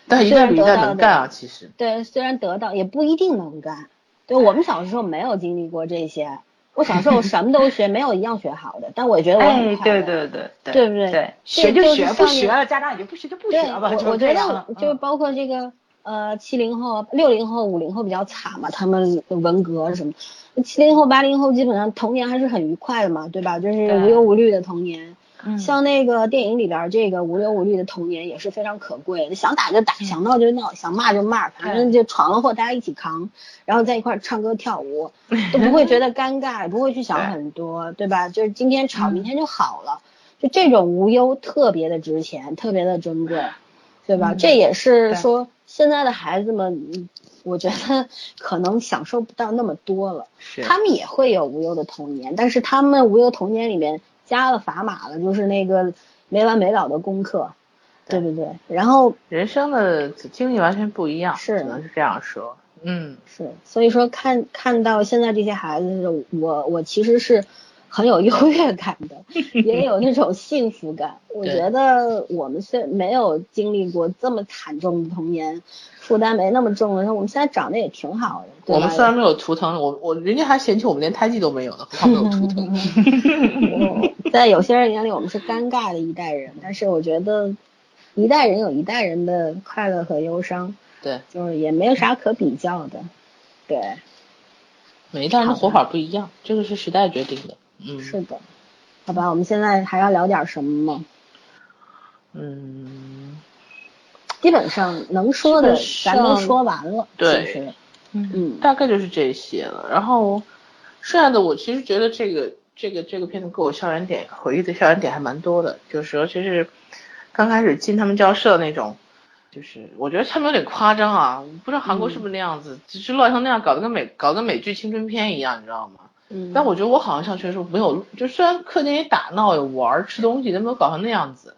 但一代比一代能干啊，其实。对，虽然得到也不一定能干。对，我们小时候没有经历过这些。我小时候什么都学，没有一样学好的。但我觉得我很快乐。对对对对。对不对？对。学就学，不学了，家长也就不学就不学吧。我我觉得就包括这个呃七零后、六零后、五零后比较惨嘛，他们文革什么。七零后、八零后基本上童年还是很愉快的嘛，对吧？就是无忧无虑的童年。像那个电影里边这个无忧无虑的童年也是非常可贵的，想打就打，想闹就闹，想骂就骂，反正就闯了祸大家一起扛，然后在一块唱歌跳舞，都不会觉得尴尬，不会去想很多，对吧？就是今天吵，明天就好了，就这种无忧特别的值钱，特别的珍贵，对吧？这也是说现在的孩子们，我觉得可能享受不到那么多了，他们也会有无忧的童年，但是他们无忧童年里面。加了砝码了，就是那个没完没了的功课，对不对？然后人生的经历完全不一样，是只能是这样说，嗯，是。所以说看看到现在这些孩子，我我其实是很有优越感的，也有那种幸福感。我觉得我们虽没有经历过这么惨重的童年。负担没那么重了，那我们现在长得也挺好的。我们虽然没有图腾，我我人家还嫌弃我们连胎记都没有呢，何况没有图腾。在有些人眼里，我们是尴尬的一代人，但是我觉得一代人有一代人的快乐和忧伤，对，就是也没有啥可比较的，对。每一代人的活法不一样，这个是时代决定的。嗯，是的。好吧，我们现在还要聊点什么吗？嗯，基本上能说的咱都说完了。对，嗯，大概就是这些了。然后剩下的我其实觉得这个这个这个片子给我校园点回忆的校园点还蛮多的，就是尤其是刚开始进他们教室的那种。就是我觉得他们有点夸张啊，不知道韩国是不是那样子，只是乱成那样，搞得跟美搞得跟美剧青春片一样，你知道吗？嗯。但我觉得我好像上学的时候没有，就虽然课间也打闹有玩吃东西，但没有搞成那样子，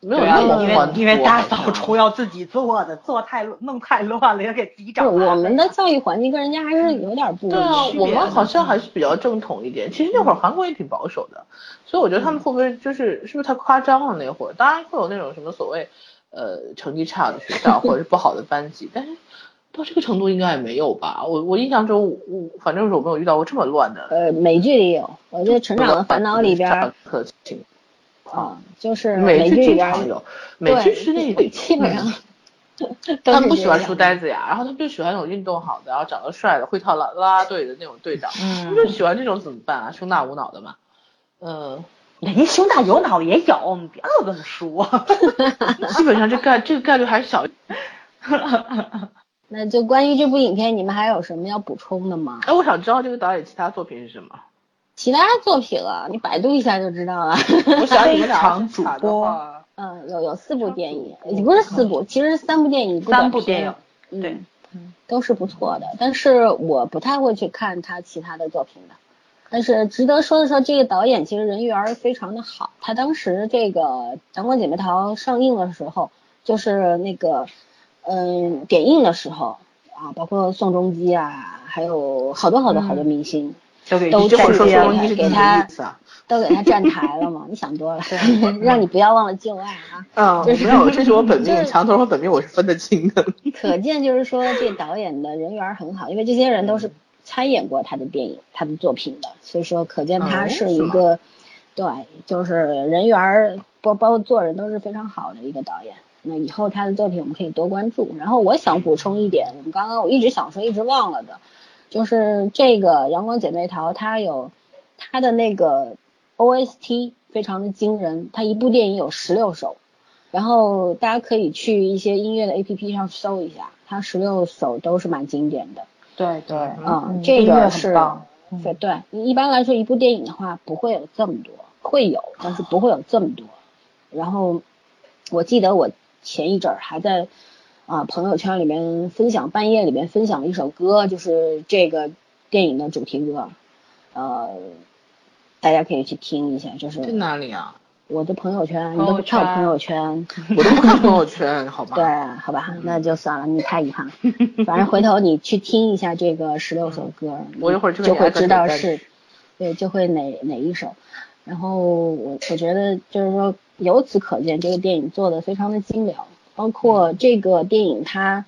没有那么因为因为大扫除要自己做的，做太弄太乱了，要给自己找。我们的教育环境跟人家还是有点不一样。对啊，我们好像还是比较正统一点。其实那会儿韩国也挺保守的，所以我觉得他们会不会就是是不是太夸张了那会儿？当然会有那种什么所谓。呃，成绩差的学校或者是不好的班级，但是到这个程度应该也没有吧？我我印象中，我反正是我没有遇到过这么乱的。呃，美剧里有，我觉得《成长的烦恼》里边儿啊，就是美剧里边有，美剧是那 基本上。他们不喜欢书呆子呀，然后他们就喜欢那种运动好的，然后长得帅的，会跳啦啦啦队的那种队长。嗯。他们就喜欢这种怎么办啊？胸大无脑的嘛。嗯。人家胸大有脑也有，你别老这么说。基本上这概这个概率还是小。那就关于这部影片，你们还有什么要补充的吗？哎，我想知道这个导演其他作品是什么。其他作品啊，你百度一下就知道了。我想 你们俩主播。嗯，有有四部电影，也不是四部，其实三部电影，三部电影，对，都是不错的。但是我不太会去看他其他的作品的。但是值得说的说，这个导演其实人缘非常的好。他当时这个《阳光姐妹淘》上映的时候，就是那个，嗯，点映的时候啊，包括宋仲基啊，还有好多好多好多明星都都站台给他，都给他站台了嘛。你想多了，让你不要忘了旧爱啊。嗯，没有，这是我本命，墙头和本命我是分得清的。可见就是说，这导演的人缘很好，因为这些人都是。参演过他的电影、他的作品的，所以说可见他是一个，对，就是人缘儿包包括做人都是非常好的一个导演。那以后他的作品我们可以多关注。然后我想补充一点，我们刚刚我一直想说一直忘了的，就是这个《阳光姐妹淘》，它有它的那个 OST 非常的惊人，它一部电影有十六首，然后大家可以去一些音乐的 APP 上搜一下，它十六首都是蛮经典的。对对，嗯，这个是，对对，一般来说，一部电影的话不会有这么多，会有，但是不会有这么多。然后我记得我前一阵儿还在啊朋友圈里面分享，半夜里面分享了一首歌，就是这个电影的主题歌，呃，大家可以去听一下，就是在哪里啊？我的朋友圈，你都不看我朋友圈，我都不看朋友圈，好吧？对，好吧，那就算了，你太遗憾了。反正回头你去听一下这个十六首歌，我一会儿就会知道是，对，就会哪哪一首。然后我我觉得就是说，由此可见，这个电影做的非常的精良，包括这个电影它，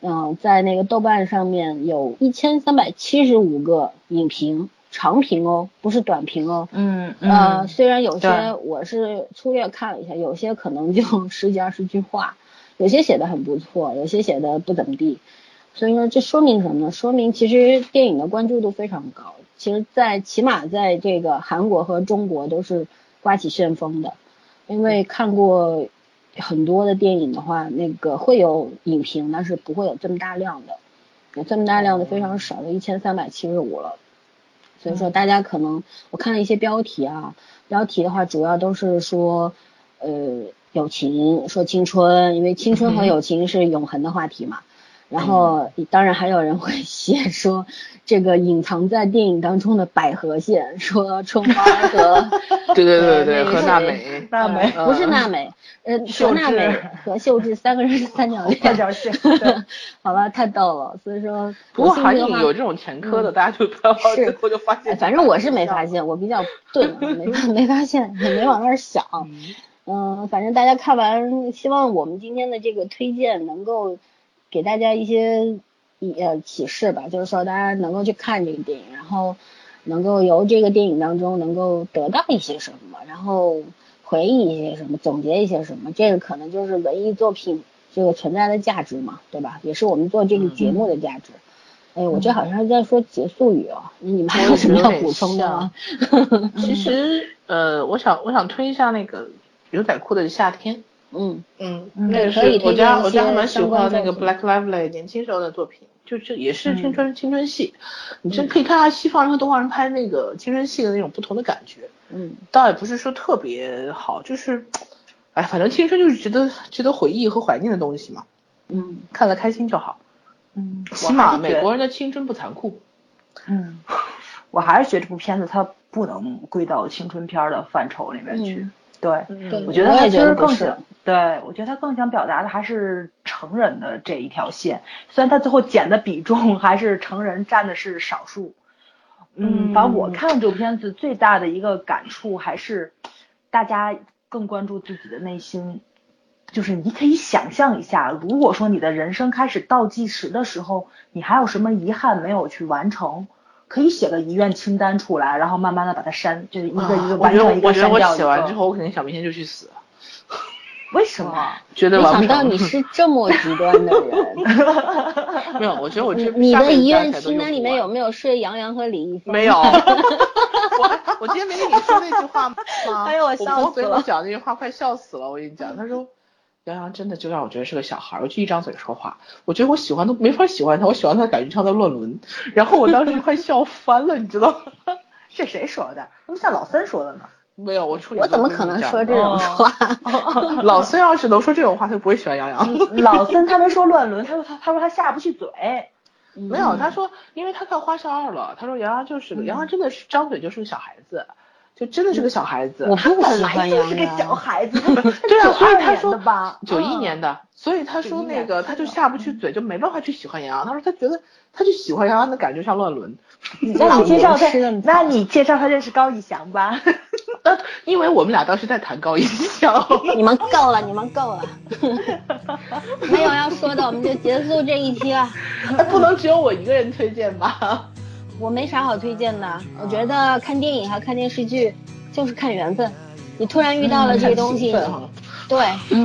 嗯，在那个豆瓣上面有一千三百七十五个影评。长评哦，不是短评哦。嗯呃，虽然有些我是粗略看了一下，有些可能就 十几二十句话，有些写的很不错，有些写的不怎么地。所以说这说明什么呢？说明其实电影的关注度非常高。其实，在起码在这个韩国和中国都是刮起旋风的，因为看过很多的电影的话，那个会有影评，但是不会有这么大量的，有这么大量的非常少，的一千三百七十五了。所以说，大家可能我看了一些标题啊，标题的话主要都是说，呃，友情，说青春，因为青春和友情是永恒的话题嘛。然后，当然还有人会写说，这个隐藏在电影当中的百合线，说春花和 对对对对和娜美，娜美不是娜美，呃，和娜美和秀智三个人是三角恋，三角线，好吧，太逗了。所以说，不过韩影有这种前科的，大家就不要最后就发现。反正我是没发现，我比较钝，没 没发现，也没往那儿想。嗯，反正大家看完，希望我们今天的这个推荐能够。给大家一些一呃启示吧，就是说大家能够去看这个电影，然后能够由这个电影当中能够得到一些什么，然后回忆一些什么，总结一些什么，这个可能就是文艺作品这个存在的价值嘛，对吧？也是我们做这个节目的价值。哎，我这好像是在说结束语哦，你们还有什么要补充的吗？其实呃，我想我想推一下那个牛仔裤的夏天。嗯。嗯，嗯那个是我家我家还蛮喜欢那个 Black Lively 年轻时候的作品，就是也是青嗯。春青春戏，你真可以看下西方人和东方人拍那个青春戏的那种不同的感觉，嗯。倒也不是说特别好，就是，哎，反正青春就是值得值得回忆和怀念的东西嘛，嗯。看了开心就好，嗯，起码美国人的青春不残酷。嗯，我还是觉得这部片子它不能归到青春片儿的范畴里面去。嗯对，对我觉得他其实更想，对我觉得他更想表达的还是成人的这一条线，虽然他最后减的比重 还是成人占的是少数。嗯，反正我看这部片子最大的一个感触还是，大家更关注自己的内心。就是你可以想象一下，如果说你的人生开始倒计时的时候，你还有什么遗憾没有去完成，可以写个遗愿清单出来，然后慢慢的把它删，就是一个一个啊我觉得完成一我觉得我个删掉一个写完之后，我肯定想明天就去死，为什么？觉得没完不了想到你是这么极端的人。没有，我觉得我这你的遗愿清单里面有没有睡杨洋和李易峰？没有，我我今天没跟你说那句话吗？哎呦我我朋友跟我笑死了讲那句话，快笑死了。我跟你讲，他说杨洋真的就让我觉得是个小孩儿，我就一张嘴说话，我觉得我喜欢都没法喜欢他，我喜欢他的感觉像在乱伦，然后我当时快笑翻了，你知道吗？这谁说的？怎么像老三说的呢？没有，我处理我怎么可能说这种话？老孙要是能说这种话，他就不会喜欢杨洋。老孙他没说乱伦，他说他他说他下不去嘴。没有，他说，因为他看花少二了，他说杨洋就是个杨洋，真的是张嘴就是个小孩子，就真的是个小孩子。我不喜本欢杨来就是个小。孩子，对啊，所以他92说年的，九一年的，所以他说那个他就下不去嘴，就没办法去喜欢杨洋。他说他觉得他就喜欢杨洋的感觉像乱伦，那你介绍他那你介绍他认识高以翔吧。呃，因为我们俩当时在谈高以翔。你们够了，你们够了，没有要说的，我们就结束这一期了。不能只有我一个人推荐吧？我没啥好推荐的，我觉得看电影和看电视剧就是看缘分。你突然遇到了这个东西，对，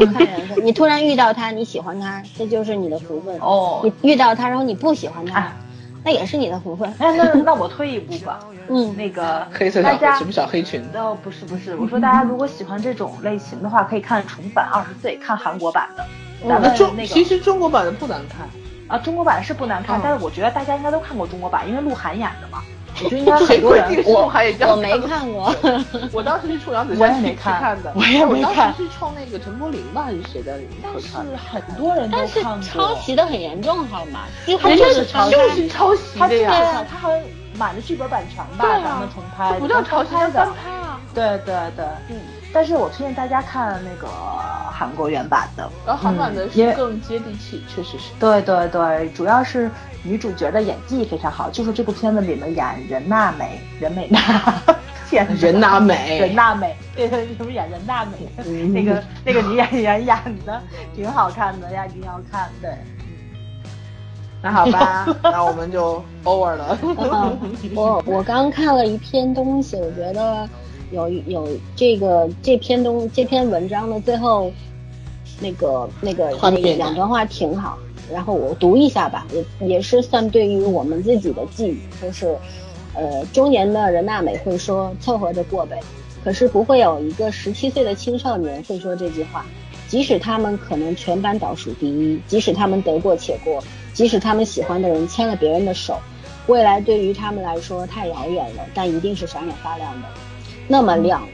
看缘分。你突然遇到他，你喜欢他，这就是你的福分。哦你遇到他，然后你不喜欢他哎，那也是你的福分。那那那我退一步吧，嗯，那个 黑色大家小什么小黑裙？哦，不是不是，我说大家如果喜欢这种类型的话，可以看重返二十岁，看韩国版的。咱们中那个其实中国版的不难看，啊，中国版是不难看，嗯但是我觉得大家应该都看过中国版，因为鹿晗演的嘛。我觉得应该很多人我还 也我没看过。我当时是冲杨子我也姗去没看看的，我也没看我当时是冲那个陈柏霖吧还是谁的但是？很多人都但是看过。抄袭的很严重，好吗？几乎他就就是是抄袭就是抄袭的呀，他，好像买了剧本版权吧，咱们重拍，不叫抄袭，翻。拍啊。对对对，嗯，但是我推荐大家看那个韩国原版的。然后韩版的是更接地气，确实是。对对对，主要是女主角的演技非常好，就是这部片子里面演任娜美、任美娜，天哪任娜美任娜美，对对，就是演任娜美，嗯那个那个女演员演的挺好看的呀，一定要看。对，那好吧，那我们就 over 了。嗯我我刚看了一篇东西，我觉得有有这个这篇东这篇文章的最后那个那个那个两段话挺好，然后我读一下吧，也也是算对于我们自己的寄语，就是呃中年的任娜美会说凑合着过呗，可是不会有一个十七岁的青少年会说这句话。即使他们可能全班倒数第一，即使他们得过且过，即使他们喜欢的人牵了别人的手，未来对于他们来说太遥远了，但一定是闪闪发亮的，那么亮，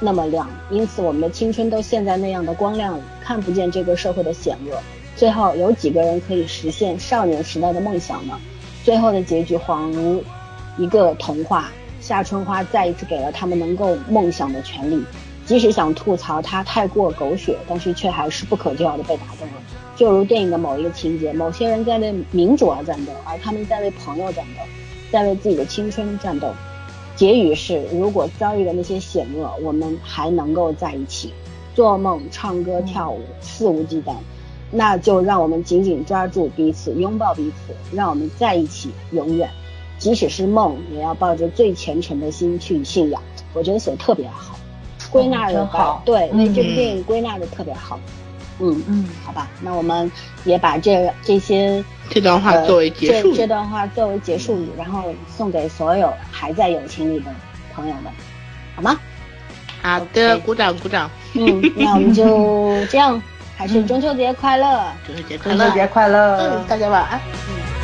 那么亮。因此，我们的青春都陷在那样的光亮里，看不见这个社会的险恶。最后，有几个人可以实现少年时代的梦想呢？最后的结局恍如一个童话。夏春花再一次给了他们能够梦想的权利，即使想吐槽它太过狗血，但是却还是不可救药的被打动了。就如电影的某一个情节，某些人在为民主而战斗，而他们在为朋友战斗，在为自己的青春战斗。结语是：如果遭遇了那些险恶，我们还能够在一起，做梦、唱歌、跳舞，肆无忌惮。那就让我们紧紧抓住彼此，拥抱彼此，让我们在一起永远。即使是梦，也要抱着最虔诚的心去信仰。我觉得写的特别好，归纳的真好对，为这部嗯电影归纳的特别好。嗯，嗯，好吧，那我们也把这这些 这段话呃作为结束语这这段话作为结束语，然后送给所有还在友情里的朋友们，好吗？好的，鼓掌鼓掌。嗯，那我们就这样，还是中秋节快乐，中秋节快乐，中秋节快乐，嗯，大家晚安。嗯。